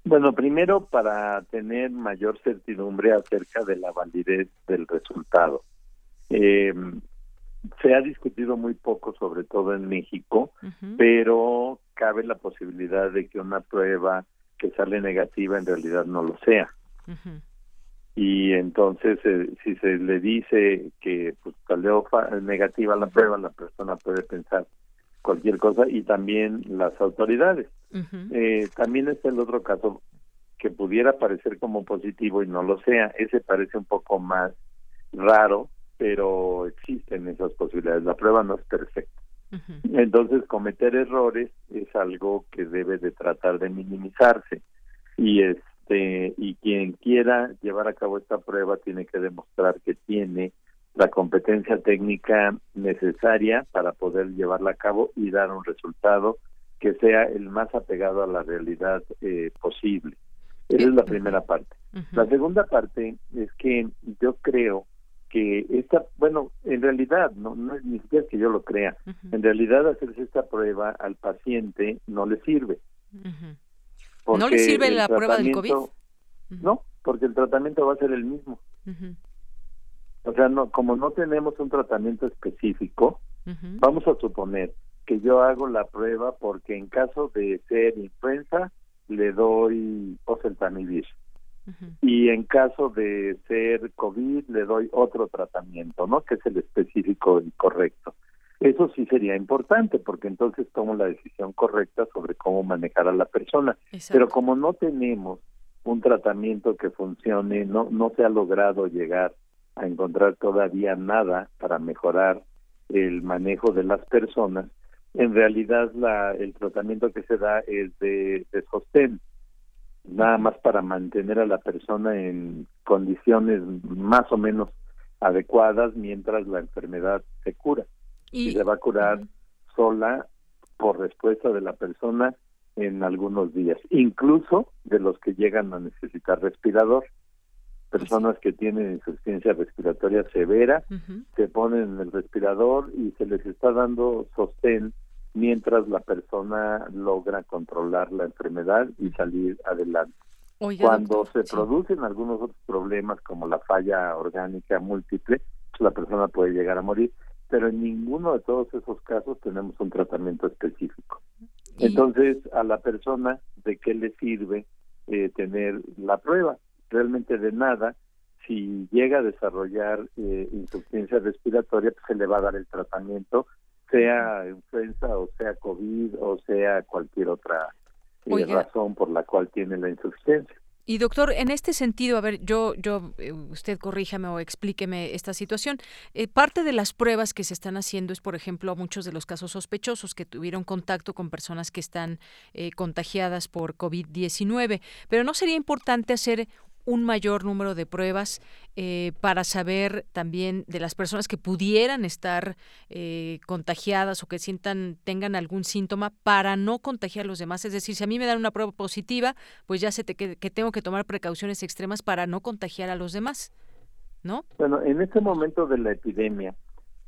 Bueno, primero para tener mayor certidumbre acerca de la validez del resultado. Eh, se ha discutido muy poco, sobre todo en México, pero cabe la posibilidad de que una prueba que sale negativa en realidad no lo sea. Y entonces, eh, si se le dice que pues, salió negativa la prueba, la persona puede pensar cualquier cosa y también las autoridades. Eh, también está el otro caso que pudiera parecer como positivo y no lo sea. Ese parece un poco más raro, pero existen esas posibilidades. La prueba no es perfecta. Entonces, cometer errores es algo que debe de tratar de minimizarse. Y este y quien quiera llevar a cabo esta prueba tiene que demostrar que tiene la competencia técnica necesaria para poder llevarla a cabo y dar un resultado que sea el más apegado a la realidad eh, posible. Esa es la primera parte. La segunda parte es que yo creo que esta, bueno, en realidad, no, no es ni siquiera que yo lo crea, en realidad hacerse esta prueba al paciente no le sirve. ¿No le sirve la prueba del COVID? No, porque el tratamiento va a ser el mismo. O sea, no, como no tenemos un tratamiento específico, vamos a suponer que yo hago la prueba porque en caso de ser influenza le doy oseltamivir y en caso de ser COVID le doy otro tratamiento, ¿no? Que es el específico y correcto. Eso sí sería importante porque entonces tomo la decisión correcta sobre cómo manejar a la persona. Pero como no tenemos un tratamiento que funcione, no no se ha logrado llegar a encontrar todavía nada para mejorar el manejo de las personas, en realidad la, el tratamiento que se da es de, de sostén, nada más para mantener a la persona en condiciones más o menos adecuadas mientras la enfermedad se cura. Y, se va a curar sola por respuesta de la persona en algunos días, incluso de los que llegan a necesitar respirador. Personas que tienen insuficiencia respiratoria severa se ponen en el respirador y se les está dando sostén mientras la persona logra controlar la enfermedad y salir adelante. Cuando se producen algunos otros problemas como la falla orgánica múltiple, pues la persona puede llegar a morir, pero en ninguno de todos esos casos tenemos un tratamiento específico. Entonces, a la persona, ¿de qué le sirve eh, tener la prueba? Realmente de nada. Si llega a desarrollar eh, insuficiencia respiratoria, pues se le va a dar el tratamiento, sea influenza o sea COVID o sea cualquier otra razón por la cual tiene la insuficiencia. Y doctor, en este sentido, a ver, yo, yo, eh, usted corríjame o explíqueme esta situación. Eh, parte de las pruebas que se están haciendo es, por ejemplo, muchos de los casos sospechosos que tuvieron contacto con personas que están eh, contagiadas por COVID-19. Pero ¿no sería importante hacer un mayor número de pruebas eh, para saber también de las personas que pudieran estar eh, contagiadas o que sientan tengan algún síntoma para no contagiar a los demás. Es decir, si a mí me dan una prueba positiva, pues ya sé que, que tengo que tomar precauciones extremas para no contagiar a los demás, ¿no? Bueno, en este momento de la epidemia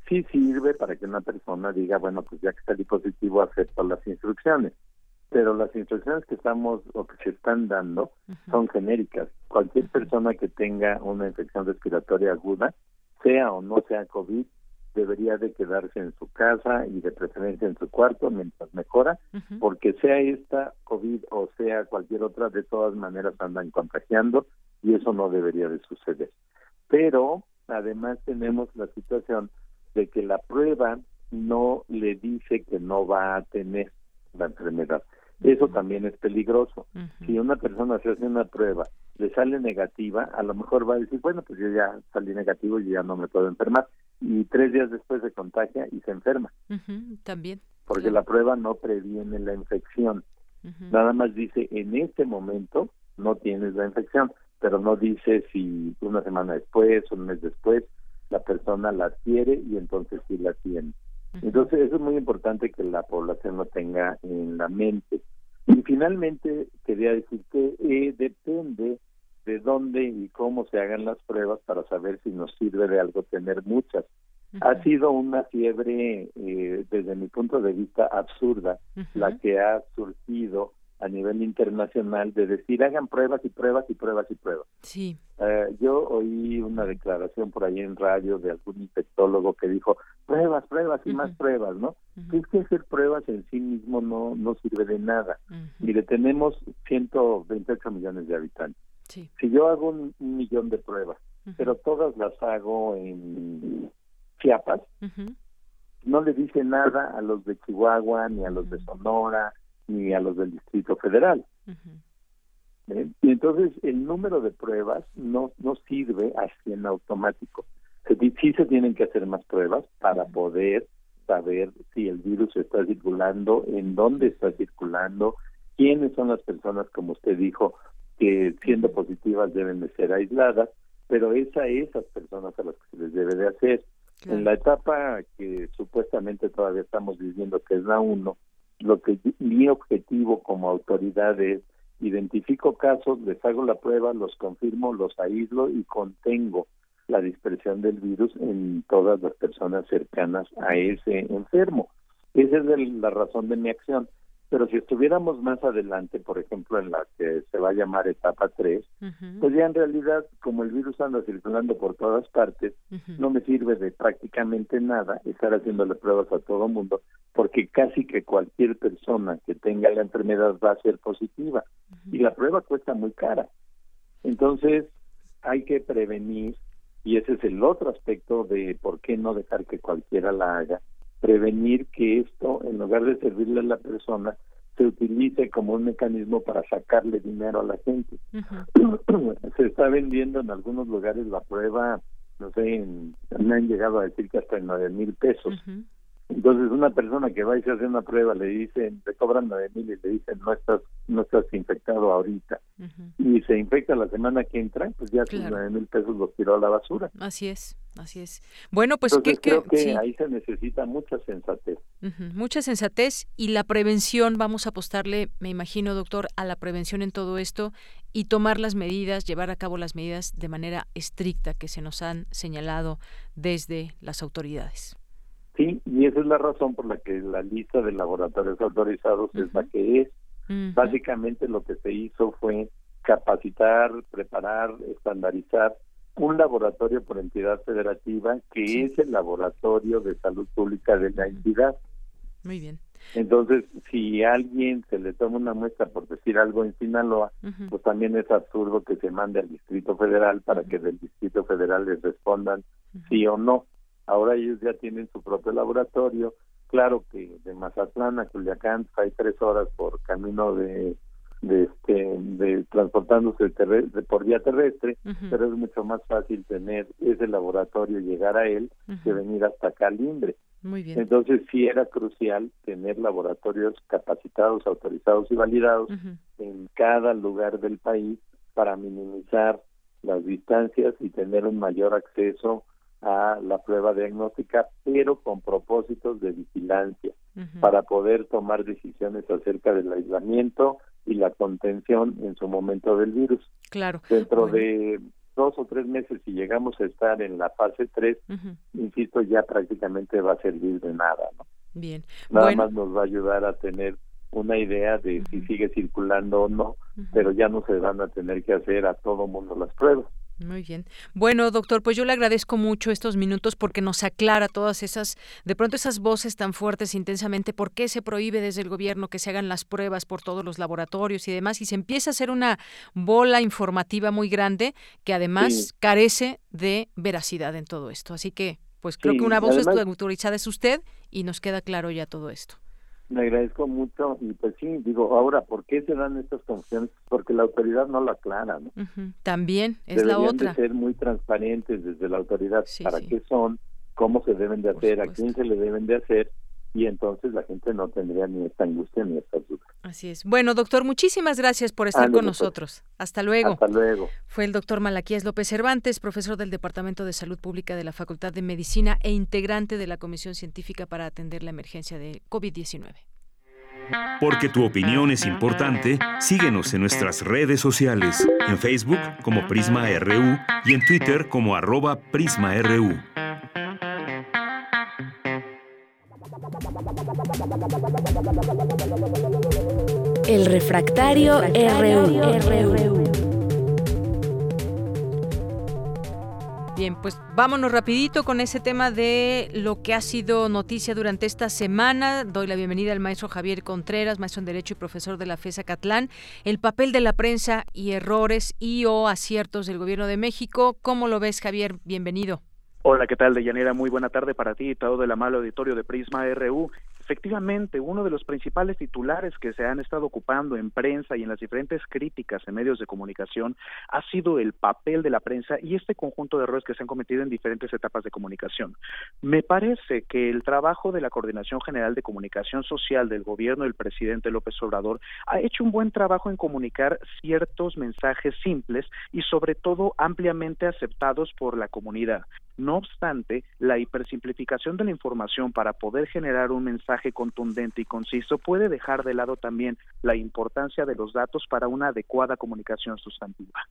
sí sirve para que una persona diga, bueno, pues ya que salí positivo, acepto las instrucciones pero las instrucciones que estamos o que se están dando son genéricas. Cualquier persona que tenga una infección respiratoria aguda, sea o no sea COVID, debería de quedarse en su casa y de preferencia en su cuarto mientras mejora, porque sea esta COVID o sea cualquier otra, de todas maneras andan contagiando y eso no debería de suceder. Pero además tenemos la situación de que la prueba no le dice que no va a tener la enfermedad. Eso también es peligroso. Si una persona se hace una prueba, le sale negativa, a lo mejor va a decir, bueno, pues yo ya salí negativo y ya no me puedo enfermar. Y tres días después se contagia y se enferma. También. Porque la prueba no previene la infección. Nada más dice, en este momento no tienes la infección, pero no dice si una semana después, un mes después, la persona la adquiere y entonces sí la tiene. Entonces, eso es muy importante que la población lo tenga en la mente. Y finalmente, quería decir que eh, depende de dónde y cómo se hagan las pruebas para saber si nos sirve de algo tener muchas. Ha sido una fiebre, eh, desde mi punto de vista, absurda, la que ha surgido a nivel internacional de decir hagan pruebas y pruebas y pruebas y pruebas. Sí. Eh, yo oí una declaración por ahí en radio de algún infectólogo que dijo pruebas, pruebas y más pruebas, ¿no? Es que hacer pruebas en sí mismo no no sirve de nada. Mire, tenemos 128 millones de habitantes. Sí. Si yo hago un, millón de pruebas, pero todas las hago en Chiapas, no le dice nada a los de Chihuahua ni a los de Sonora ni a los del Distrito Federal. ¿Eh? Y entonces el número de pruebas no, no sirve así en automático. sí se tienen que hacer más pruebas para poder saber si el virus está circulando, en dónde está circulando, quiénes son las personas, como usted dijo, que siendo positivas deben de ser aisladas, pero es a esas personas a las que se les debe de hacer. En la etapa que supuestamente todavía estamos viviendo, que es la 1, lo que mi objetivo como autoridad es identifico casos, les hago la prueba, los confirmo, los aíslo y contengo la dispersión del virus en todas las personas cercanas a ese enfermo. Esa es la razón de mi acción. Pero si estuviéramos más adelante, por ejemplo, en la que se va a llamar etapa 3, pues ya en realidad, como el virus anda circulando por todas partes, no me sirve de prácticamente nada estar haciéndole pruebas a todo mundo, porque casi que cualquier persona que tenga la enfermedad va a ser positiva. Y la prueba cuesta muy cara. Entonces, hay que prevenir, y ese es el otro aspecto de por qué no dejar que cualquiera la haga, prevenir que esto, en lugar de servirle a la persona, se utilice como un mecanismo para sacarle dinero a la gente. se está vendiendo en algunos lugares la prueba, no sé, me han llegado a decir que hasta en nueve mil pesos. Entonces una persona que va y se hace una prueba le dicen, le cobran nueve mil y le dicen no estás, no estás infectado ahorita y se infecta la semana que entra, pues ya sus nueve mil pesos los tiró a la basura. Así es, así es. Bueno, pues Entonces, creo que ahí se necesita mucha sensatez. Mucha sensatez y la prevención, vamos a apostarle, me imagino, doctor, a la prevención en todo esto y tomar las medidas, llevar a cabo las medidas de manera estricta que se nos han señalado desde las autoridades. Sí, y esa es la razón por la que la lista de laboratorios autorizados es la que es. Básicamente lo que se hizo fue capacitar, preparar, estandarizar un laboratorio por entidad federativa que es el laboratorio de salud pública de la entidad. Muy bien. Entonces, si a alguien se le toma una muestra por decir algo en Sinaloa, pues también es absurdo que se mande al Distrito Federal para que del Distrito Federal les respondan sí o no. Ahora ellos ya tienen su propio laboratorio. Claro que de Mazatlán a Culiacán hay tres horas por camino de de este de transportándose por vía terrestre pero es mucho más fácil tener ese laboratorio llegar a él que venir hasta Calimbre muy bien. Entonces sí era crucial tener laboratorios capacitados autorizados y validados en cada lugar del país para minimizar las distancias y tener un mayor acceso a la prueba diagnóstica, pero con propósitos de vigilancia, para poder tomar decisiones acerca del aislamiento y la contención en su momento del virus. Claro. Dentro de dos o tres meses, si llegamos a estar en la fase 3, insisto, ya prácticamente va a servir de nada, ¿no? Bien. Nada más nos va a ayudar a tener una idea de si sigue circulando o no, pero ya no se van a tener que hacer a todo mundo las pruebas. Muy bien. Bueno, doctor, pues yo le agradezco mucho estos minutos porque nos aclara todas esas, de pronto esas voces tan fuertes intensamente, por qué se prohíbe desde el gobierno que se hagan las pruebas por todos los laboratorios y demás, y se empieza a hacer una bola informativa muy grande que además carece de veracidad en todo esto. Así que, pues creo que una voz autorizada es usted y nos queda claro ya todo esto. Me agradezco mucho y pues sí, digo, ahora, ¿por qué se dan estas confusiones? Porque la autoridad no la aclara, ¿no? También es la otra. de ser muy transparentes desde la autoridad para qué son, cómo se deben de hacer, a quién se le deben de hacer y entonces la gente no tendría ni esta angustia ni esta duda. Así es. Bueno, doctor, muchísimas gracias por estar con pues. nosotros. Hasta luego. Hasta luego. Fue el doctor Malaquías López Cervantes, profesor del Departamento de Salud Pública de la Facultad de Medicina e integrante de la Comisión Científica para atender la emergencia de COVID-19. Porque tu opinión es importante, síguenos en nuestras redes sociales, en Facebook como Prisma RU y en Twitter como arroba PrismaRU. El refractario, RU. Bien, pues vámonos rapidito con ese tema de lo que ha sido noticia durante esta semana. Doy la bienvenida al maestro Javier Contreras, maestro en Derecho y profesor de la FESA Catlán. El papel de la prensa y errores y o aciertos del Gobierno de México. ¿Cómo lo ves, Javier? Bienvenido. Hola, ¿qué tal, Deyanira? Muy buena tarde para ti y todo el amable auditorio de Prisma RU. Efectivamente, uno de los principales titulares que se han estado ocupando en prensa y en las diferentes críticas en medios de comunicación ha sido el papel de la prensa y este conjunto de errores que se han cometido en diferentes etapas de comunicación. Me parece que el trabajo de la Coordinación General de Comunicación Social del gobierno del presidente López Obrador ha hecho un buen trabajo en comunicar ciertos mensajes simples y sobre todo ampliamente aceptados por la comunidad. No obstante, la hipersimplificación de la información para poder generar un mensaje contundente y conciso puede dejar de lado también la importancia de los datos para una adecuada comunicación sustantiva.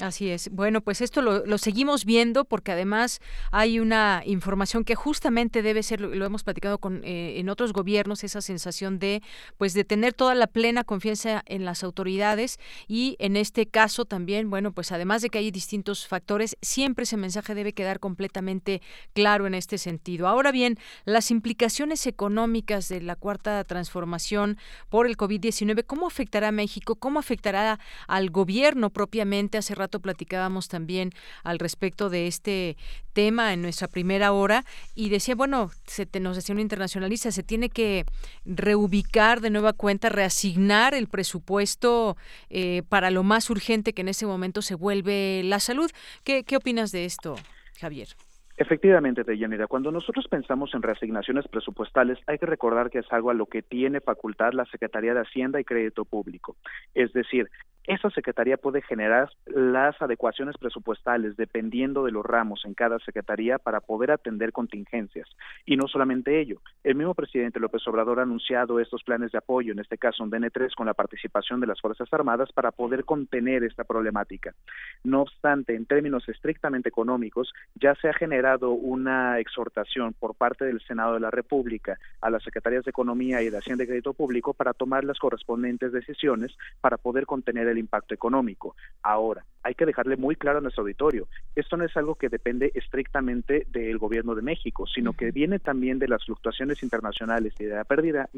Así es. Bueno, pues esto lo, seguimos viendo porque además hay una información que justamente debe ser, lo, hemos platicado con eh, en otros gobiernos, esa sensación de pues de tener toda la plena confianza en las autoridades y en este caso también, bueno, pues además de que hay distintos factores, siempre ese mensaje debe quedar completamente claro en este sentido. Ahora bien, las implicaciones económicas de la cuarta transformación por el COVID-19, ¿cómo afectará a México? ¿Cómo afectará al gobierno propiamente? Hace rato platicábamos también al respecto de este tema en nuestra primera hora y decía, bueno, se nos decía un internacionalista, se tiene que reubicar de nueva cuenta, reasignar el presupuesto eh, para lo más urgente que en ese momento se vuelve la salud. ¿Qué, qué opinas de esto, Javier? Efectivamente, Deyanira, cuando nosotros pensamos en reasignaciones presupuestales, hay que recordar que es algo a lo que tiene facultad la Secretaría de Hacienda y Crédito Público. Es decir, esa secretaría puede generar las adecuaciones presupuestales dependiendo de los ramos en cada secretaría para poder atender contingencias. Y no solamente ello, el mismo presidente López Obrador ha anunciado estos planes de apoyo, en este caso un DN3 con la participación de las Fuerzas Armadas para poder contener esta problemática. No obstante, en términos estrictamente económicos, ya se ha generado una exhortación por parte del Senado de la República a las secretarías de Economía y de Hacienda y Crédito Público para tomar las correspondientes decisiones para poder contener el el impacto económico. Ahora, hay que dejarle muy claro a nuestro auditorio, esto no es algo que depende estrictamente del gobierno de México, sino que viene también de las fluctuaciones internacionales y de la pérdida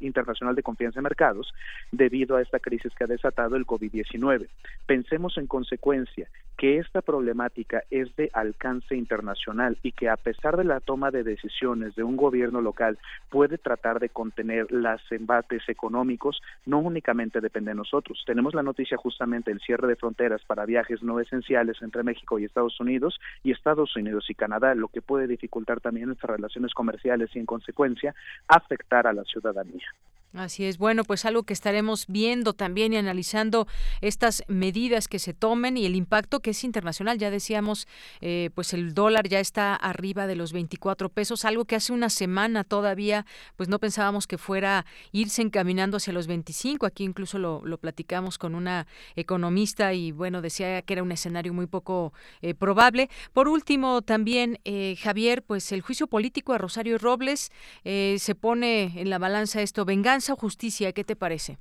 internacional de confianza en mercados debido a esta crisis que ha desatado el COVID-19. Pensemos en consecuencia que esta problemática es de alcance internacional y que a pesar de la toma de decisiones de un gobierno local puede tratar de contener los embates económicos, no únicamente depende de nosotros. Tenemos la noticia justamente el cierre de fronteras para viajes no esenciales entre México y Estados Unidos y Estados Unidos y Canadá, lo que puede dificultar también nuestras relaciones comerciales y en consecuencia afectar a la ciudadanía. Así es, bueno, pues algo que estaremos viendo también y analizando estas medidas que se tomen y el impacto que es internacional. Ya decíamos, eh, pues el dólar ya está arriba de los 24 pesos, algo que hace una semana todavía, pues no pensábamos que fuera irse encaminando hacia los 25. Aquí incluso lo, platicamos con una economista y bueno, decía que era un escenario muy poco eh, probable. Por último, también, eh, Javier, pues el juicio político a Rosario Robles se pone en la balanza esto, venganza o justicia? ¿Qué te parece?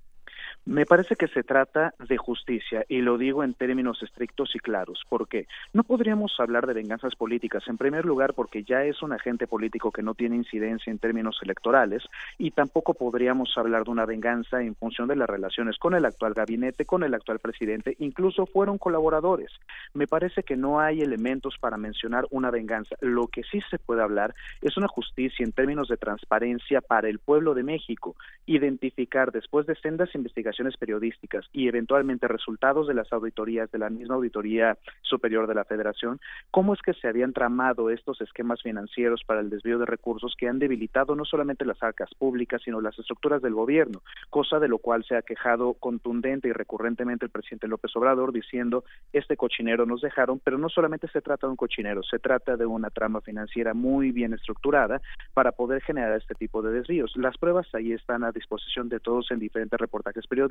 Me parece que se trata de justicia y lo digo en términos estrictos y claros. porque No podríamos hablar de venganzas políticas, en primer lugar porque ya es un agente político que no tiene incidencia en términos electorales y tampoco podríamos hablar de una venganza en función de las relaciones con el actual gabinete, con el actual presidente, incluso fueron colaboradores. Me parece que no hay elementos para mencionar una venganza. Lo que sí se puede hablar es una justicia en términos de transparencia para el pueblo de México, identificar después de sendas investigaciones periodísticas y eventualmente resultados de las auditorías de la misma Auditoría Superior de la Federación, cómo es que se habían tramado estos esquemas financieros para el desvío de recursos que han debilitado no solamente las arcas públicas, sino las estructuras del gobierno, cosa de lo cual se ha quejado contundente y recurrentemente el presidente López Obrador diciendo, este cochinero nos dejaron, pero no solamente se trata de un cochinero, se trata de una trama financiera muy bien estructurada para poder generar este tipo de desvíos. Las pruebas ahí están a disposición de todos en diferentes reportajes periodísticos,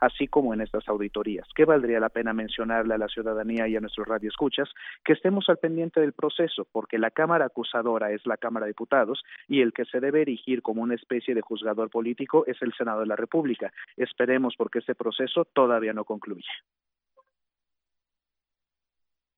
así como en estas auditorías. ¿Qué valdría la pena mencionarle a la ciudadanía y a nuestros radioescuchas? Que estemos al pendiente del proceso, porque la Cámara acusadora es la Cámara de Diputados y el que se debe erigir como una especie de juzgador político es el Senado de la República. Esperemos porque este proceso todavía no concluye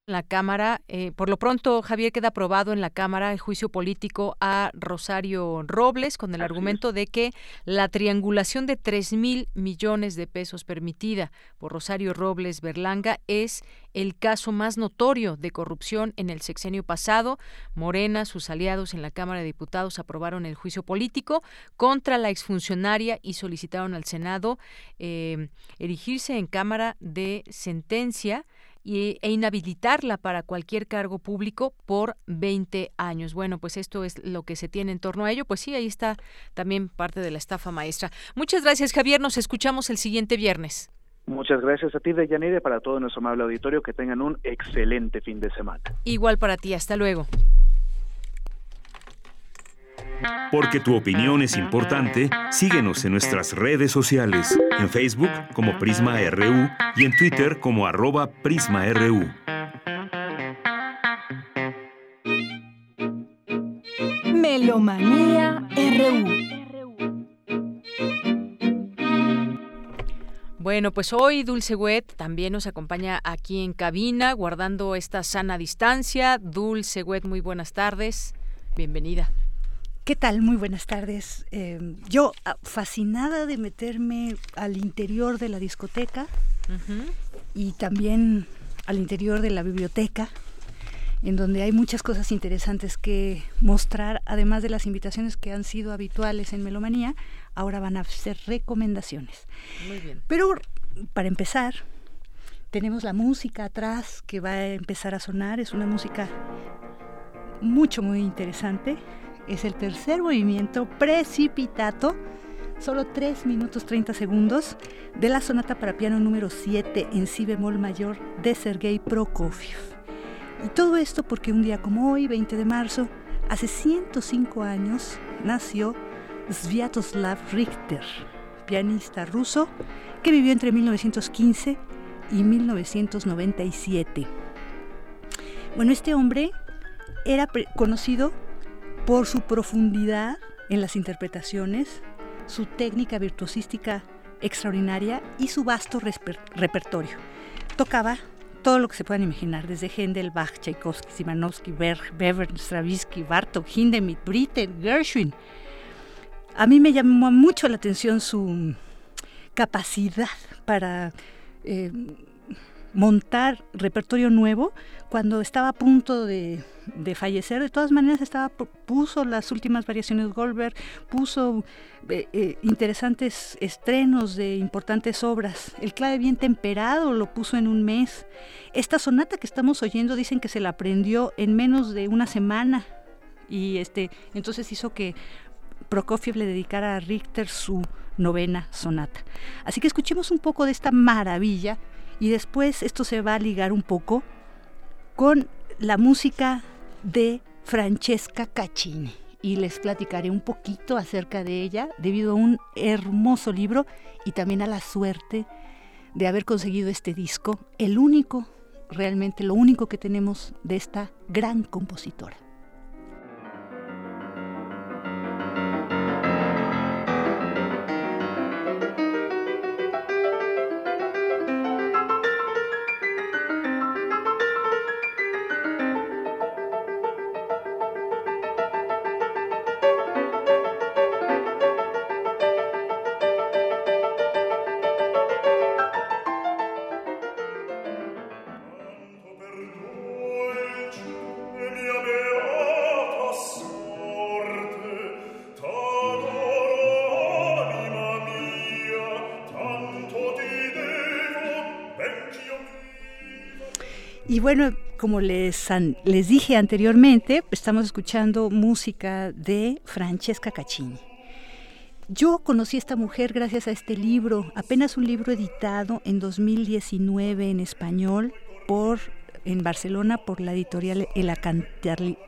la Cámara. Eh, por lo pronto, Javier, queda aprobado en la Cámara el juicio político a Rosario Robles con el argumento de que la triangulación de tres mil millones de pesos permitida por Rosario Robles Berlanga es el caso más notorio de corrupción en el sexenio pasado. Morena, sus aliados en la Cámara de Diputados aprobaron el juicio político contra la exfuncionaria y solicitaron al Senado eh, erigirse en Cámara de sentencia y, e inhabilitarla para cualquier cargo público por 20 años. Bueno, pues esto es lo que se tiene en torno a ello. Pues sí, ahí está también parte de la estafa maestra. Muchas gracias, Javier. Nos escuchamos el siguiente viernes. Muchas gracias a ti, Deyanire, para todo nuestro amable auditorio. Que tengan un excelente fin de semana. Igual para ti. Hasta luego. Porque tu opinión es importante, síguenos en nuestras redes sociales, en Facebook como Prisma RU y en Twitter como arroba PrismaRU. Melomanía RU. Bueno, pues hoy Dulce Wet también nos acompaña aquí en cabina, guardando esta sana distancia. Dulce Wet, muy buenas tardes. Bienvenida. ¿Qué tal? Muy buenas tardes. Em, yo ah, fascinada de meterme al interior de la discoteca y también al interior de la biblioteca, en donde hay muchas cosas interesantes que mostrar, además de las invitaciones que han sido habituales en Melomanía, ahora van a ser recomendaciones. Muy bien. Pero para empezar, tenemos la música atrás que va a empezar a sonar, es una música mucho, muy interesante. Es el tercer movimiento precipitato, solo 3 minutos 30 segundos, de la sonata para piano número 7 en si bemol mayor de Sergei Prokofiev. Y todo esto porque un día como hoy, 20 de marzo, hace 105 años, nació Sviatoslav Richter, pianista ruso que vivió entre 1915 y 1997. Bueno, este hombre era conocido por su profundidad en las interpretaciones, su técnica virtuosística extraordinaria y su vasto repertorio. Tocaba todo lo que se puedan imaginar, desde Händel, Bach, Tchaikovsky, Simanovsky, Berg, Bevern, Stravinsky, Bartók, Hindemith, Britten, Gershwin. A mí me llamó mucho la atención su capacidad para eh, montar repertorio nuevo cuando estaba a punto de, fallecer. De todas maneras, estaba puso las últimas variaciones de Goldberg, puso eh, eh, interesantes estrenos de importantes obras. El clave bien temperado lo puso en un mes. Esta sonata que estamos oyendo dicen que se la aprendió en menos de una semana y este entonces hizo que Prokofiev le dedicara a Richter su novena sonata. Así que escuchemos un poco de esta maravilla y después esto se va a ligar un poco con la música de Francesca Caccini y les platicaré un poquito acerca de ella debido a un hermoso libro y también a la suerte de haber conseguido este disco, el único, realmente lo único que tenemos de esta gran compositora. Bueno, como les, les dije anteriormente, estamos escuchando música de Francesca Caccini. Yo conocí a esta mujer gracias a este libro, apenas un libro editado en 2019 en español por en Barcelona por la editorial El,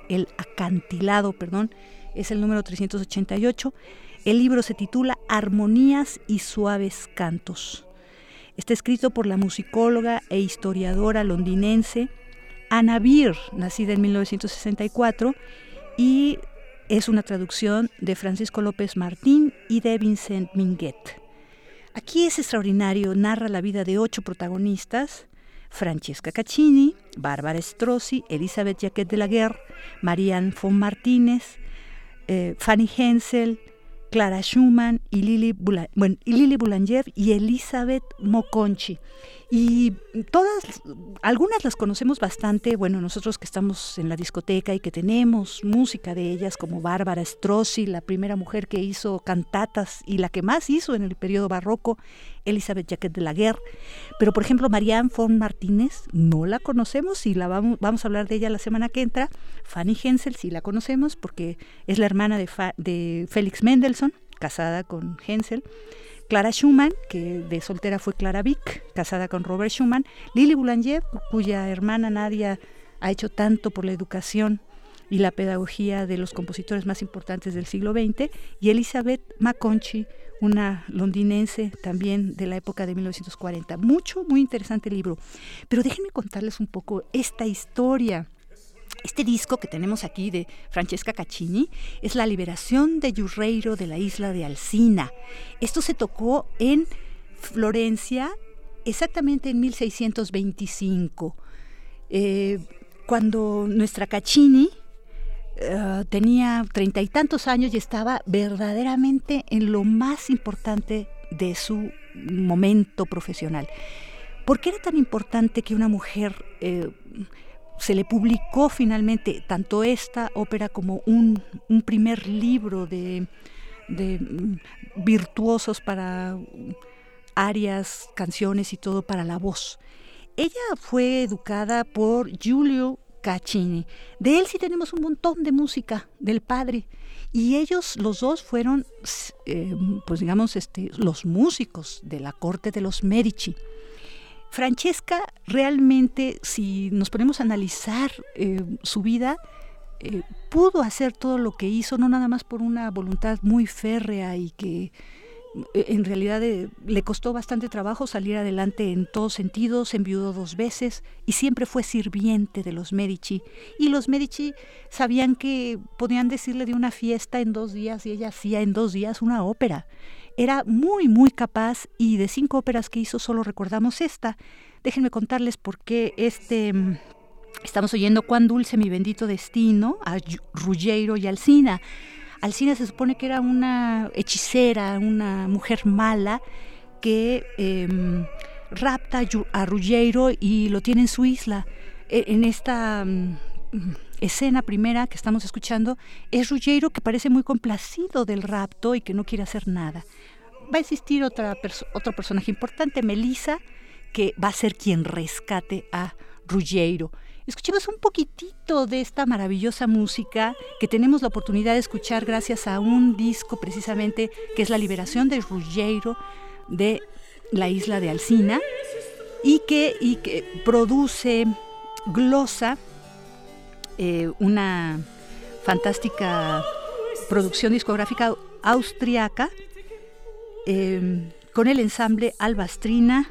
El Acantilado, perdón, es el número 388. El libro se titula Armonías y suaves cantos. Está escrito por la musicóloga e historiadora londinense Anna Beer, nacida en 1964, y es una traducción de Francisco López Martín y de Vincent Minguet. Aquí es extraordinario, narra la vida de ocho protagonistas, Francesca Caccini, Bárbara Strozzi, Elizabeth Jaquet de la Guerre, Marianne von Martínez, eh, Fanny Hensel, Clara Schumann y Lili, Boulanger y Elizabeth Moconchi. Y todas, algunas las conocemos bastante, bueno, nosotros que estamos en la discoteca y que tenemos música de ellas, como Bárbara Strozzi, la primera mujer que hizo cantatas y la que más hizo en el periodo barroco, Elizabeth Jaquet de la Guerre. Pero, por ejemplo, Marianne von Martínez, no la conocemos y la vamos, a hablar de ella la semana que entra. Fanny Hensel, sí la conocemos porque es la hermana de, de Félix Mendelssohn, casada con Hensel. Clara Schumann, que de soltera fue Clara Vick, casada con Robert Schumann, Lili Boulanger, cuya hermana Nadia ha hecho tanto por la educación y la pedagogía de los compositores más importantes del siglo XX, y Elizabeth McConchy, una londinense también de la época de 1940. Mucho, muy interesante libro. Pero déjenme contarles un poco esta historia este disco que tenemos aquí de Francesca Caccini es La liberación de Yurreiro de la isla de Alcina. Esto se tocó en Florencia exactamente en 1625, eh, cuando nuestra Caccini eh, tenía treinta y tantos años y estaba verdaderamente en lo más importante de su momento profesional. ¿Por qué era tan importante que una mujer eh, se le publicó finalmente tanto esta ópera como un, primer libro de, mm, virtuosos para arias, canciones y todo para la voz. Ella fue educada por Giulio Caccini. De él sí tenemos un montón de música, del padre. Y ellos, los dos, fueron, eh, pues digamos, este, los músicos de la corte de los Medici. Francesca realmente, si nos ponemos a analizar eh, su vida, eh, pudo hacer todo lo que hizo, no nada más por una voluntad muy férrea y que eh, en realidad le costó bastante trabajo salir adelante en todos sentidos, enviudó dos veces y siempre fue sirviente de los Medici. Y los Medici sabían que podían decirle de una fiesta en dos días y ella hacía en dos días una ópera. Era muy, muy capaz y de cinco óperas que hizo solo recordamos esta. Déjenme contarles por qué este... Mm, estamos oyendo Cuán dulce mi bendito destino a Ruggiero y Alcina. Alcina se supone que era una hechicera, una mujer mala que em, rapta a Ruggiero y lo tiene en su isla. E, en esta mm, escena primera que estamos escuchando es Ruggiero que parece muy complacido del rapto y que no quiere hacer nada va a existir otra otro personaje importante, Melissa, que va a ser quien rescate a Ruggiero. Escuchemos un poquitito de esta maravillosa música que tenemos la oportunidad de escuchar gracias a un disco precisamente que es La liberación de Ruggiero de la isla de Alcina y que, y que produce Glosa, eh, una fantástica producción discográfica austriaca Em, con el ensamble Albastrina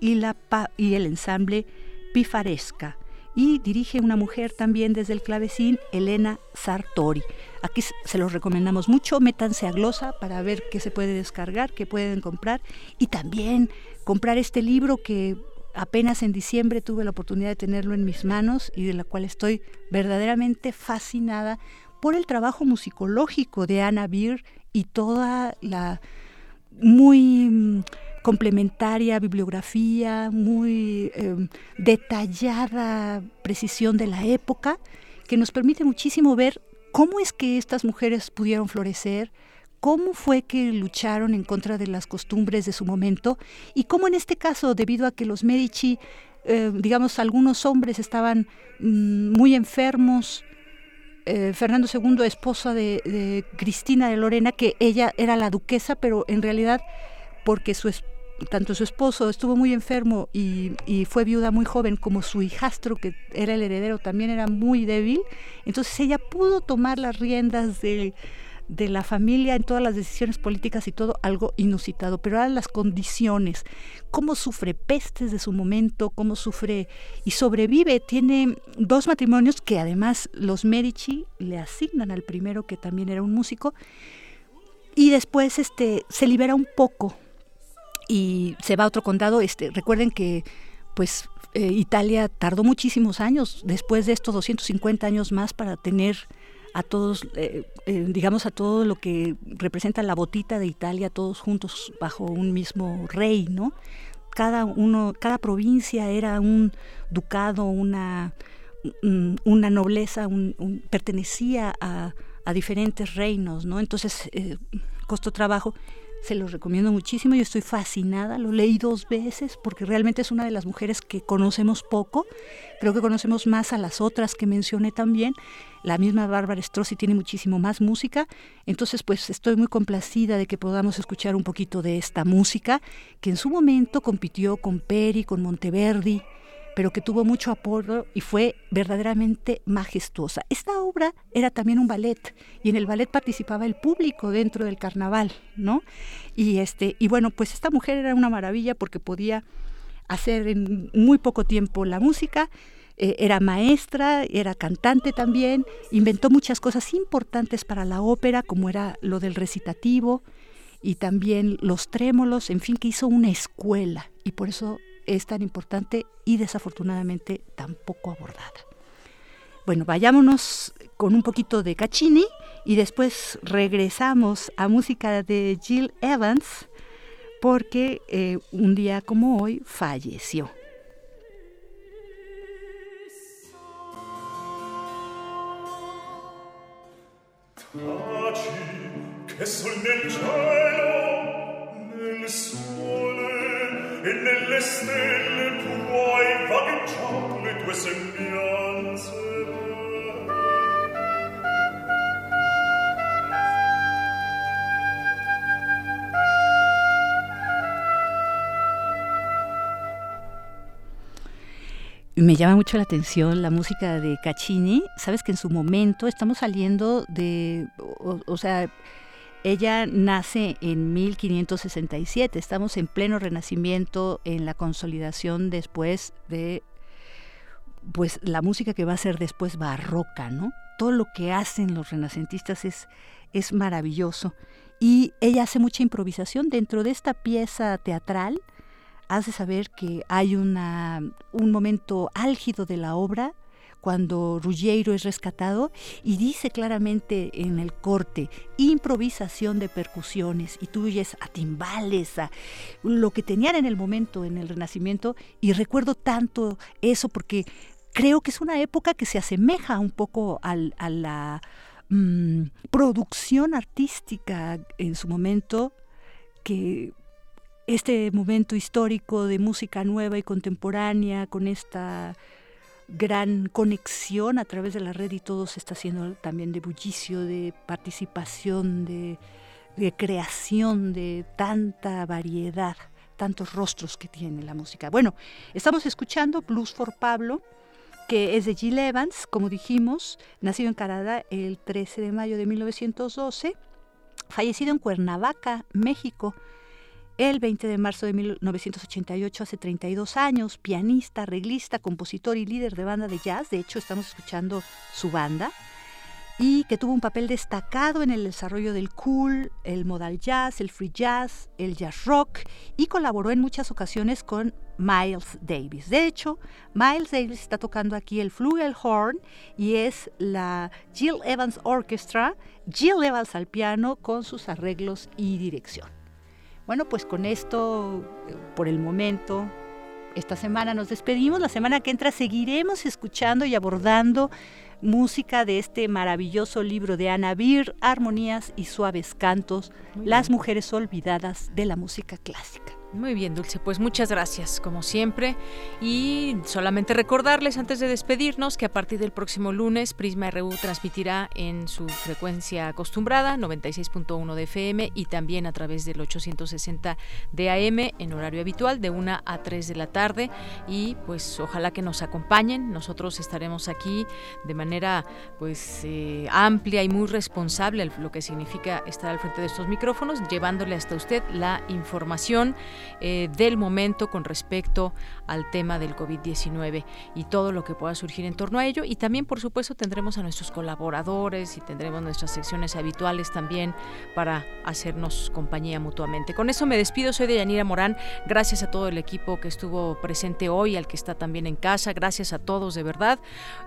y, la y el ensamble Pifaresca. Y dirige una mujer también desde el clavecín, Elena Sartori. Aquí se los recomendamos mucho, métanse a Glosa para ver qué se puede descargar, qué pueden comprar y también comprar este libro que apenas en diciembre tuve la oportunidad de tenerlo en mis manos y de la cual estoy verdaderamente fascinada por el trabajo musicológico de Ana Beer y toda la muy mm, complementaria bibliografía, muy em, detallada precisión de la época, que nos permite muchísimo ver cómo es que estas mujeres pudieron florecer, cómo fue que lucharon en contra de las costumbres de su momento y cómo en este caso, debido a que los Medici, eh, digamos, algunos hombres estaban mm, muy enfermos, eh, Fernando II, esposa de, Cristina de Lorena, que ella era la duquesa, pero en realidad porque su tanto su esposo estuvo muy enfermo y, y, fue viuda muy joven, como su hijastro, que era el heredero, también era muy débil, entonces ella pudo tomar las riendas de de la familia en todas las decisiones políticas y todo algo inusitado, pero eran las condiciones, cómo sufre pestes de su momento, cómo sufre y sobrevive, tiene dos matrimonios que además los Medici le asignan al primero que también era un músico y después este se libera un poco y se va a otro condado, este recuerden que pues eh, Italia tardó muchísimos años, después de estos 250 años más para tener a todos, eh, eh, digamos, a todo lo que representa la botita de Italia, todos juntos bajo un mismo rey, ¿no? Cada uno, cada provincia era un ducado, una, una nobleza, un, pertenecía a, diferentes reinos, ¿no? Entonces eh, costó trabajo se los recomiendo muchísimo, yo estoy fascinada, lo leí dos veces porque realmente es una de las mujeres que conocemos poco, creo que conocemos más a las otras que mencioné también, la misma Bárbara Strozzi tiene muchísimo más música, entonces pues estoy muy complacida de que podamos escuchar un poquito de esta música que en su momento compitió con Peri, con Monteverdi, pero que tuvo mucho apoyo y fue verdaderamente majestuosa. Esta obra era también un ballet y en el ballet participaba el público dentro del carnaval, ¿no? Y este y bueno, pues esta mujer era una maravilla porque podía hacer en muy poco tiempo la música, eh, era maestra, era cantante también, inventó muchas cosas importantes para la ópera, como era lo del recitativo y también los trémolos, en fin, que hizo una escuela y por eso es tan importante y desafortunadamente tan poco abordada. Bueno, vayámonos con un poquito de Caccini y después regresamos a música de Jill Evans porque eh, un día como hoy falleció. Me llama mucho la atención la música de Caccini. Sabes que en su momento estamos saliendo de, o sea, ella nace en 1567, estamos en pleno renacimiento, en la consolidación después de pues la música que va a ser después barroca, ¿no? Todo lo que hacen los renacentistas es, es maravilloso. Y ella hace mucha improvisación dentro de esta pieza teatral hace saber que hay una, un momento álgido de la obra cuando Ruggiero es rescatado y dice claramente en el corte, improvisación de percusiones, y tú a timbales, a lo que tenían en el momento, en el Renacimiento, y recuerdo tanto eso porque creo que es una época que se asemeja un poco a la mm, producción artística en su momento que este momento histórico de música nueva y contemporánea, con esta gran conexión a través de la red y todo se está haciendo también de bullicio, de participación, de, creación, de tanta variedad, tantos rostros que tiene la música. Bueno, estamos escuchando Blues for Pablo, que es de Jill Evans, como dijimos, nacido en Canadá el 13 de mayo de 1912, fallecido en Cuernavaca, México, el 20 de marzo de 1988, hace 32 años, pianista, arreglista, compositor y líder de banda de jazz, de hecho estamos escuchando su banda, y que tuvo un papel destacado en el desarrollo del cool, el modal jazz, el free jazz, el jazz rock, y colaboró en muchas ocasiones con Miles Davis. De hecho, Miles Davis está tocando aquí el flugelhorn y es la Jill Evans Orchestra, Jill Evans al piano con sus arreglos y dirección. Bueno, pues con esto, por el momento, esta semana nos despedimos. La semana que entra seguiremos escuchando y abordando música de este maravilloso libro de Ana Bir, Armonías y Suaves Cantos, Las Mujeres Olvidadas de la Música Clásica. Muy bien, Dulce, pues muchas gracias, como siempre. Y solamente recordarles antes de despedirnos que a partir del próximo lunes Prisma RU transmitirá en su frecuencia acostumbrada, 96.1 de FM, y también a través del 860 de AM en horario habitual, de 1 a 3 de la tarde. Y pues ojalá que nos acompañen. Nosotros estaremos aquí de manera pues eh, amplia y muy responsable, lo que significa estar al frente de estos micrófonos, llevándole hasta usted la información eh, del momento con respecto al tema del COVID-19 y todo lo que pueda surgir en torno a ello. Y también, por supuesto, tendremos a nuestros colaboradores y tendremos nuestras secciones habituales también para hacernos compañía mutuamente. Con eso me despido, soy de Yanira Morán. Gracias a todo el equipo que estuvo presente hoy, al que está también en casa. Gracias a todos, de verdad.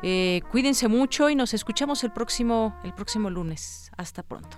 Eh, cuídense mucho y nos escuchamos el próximo, el próximo lunes. Hasta pronto.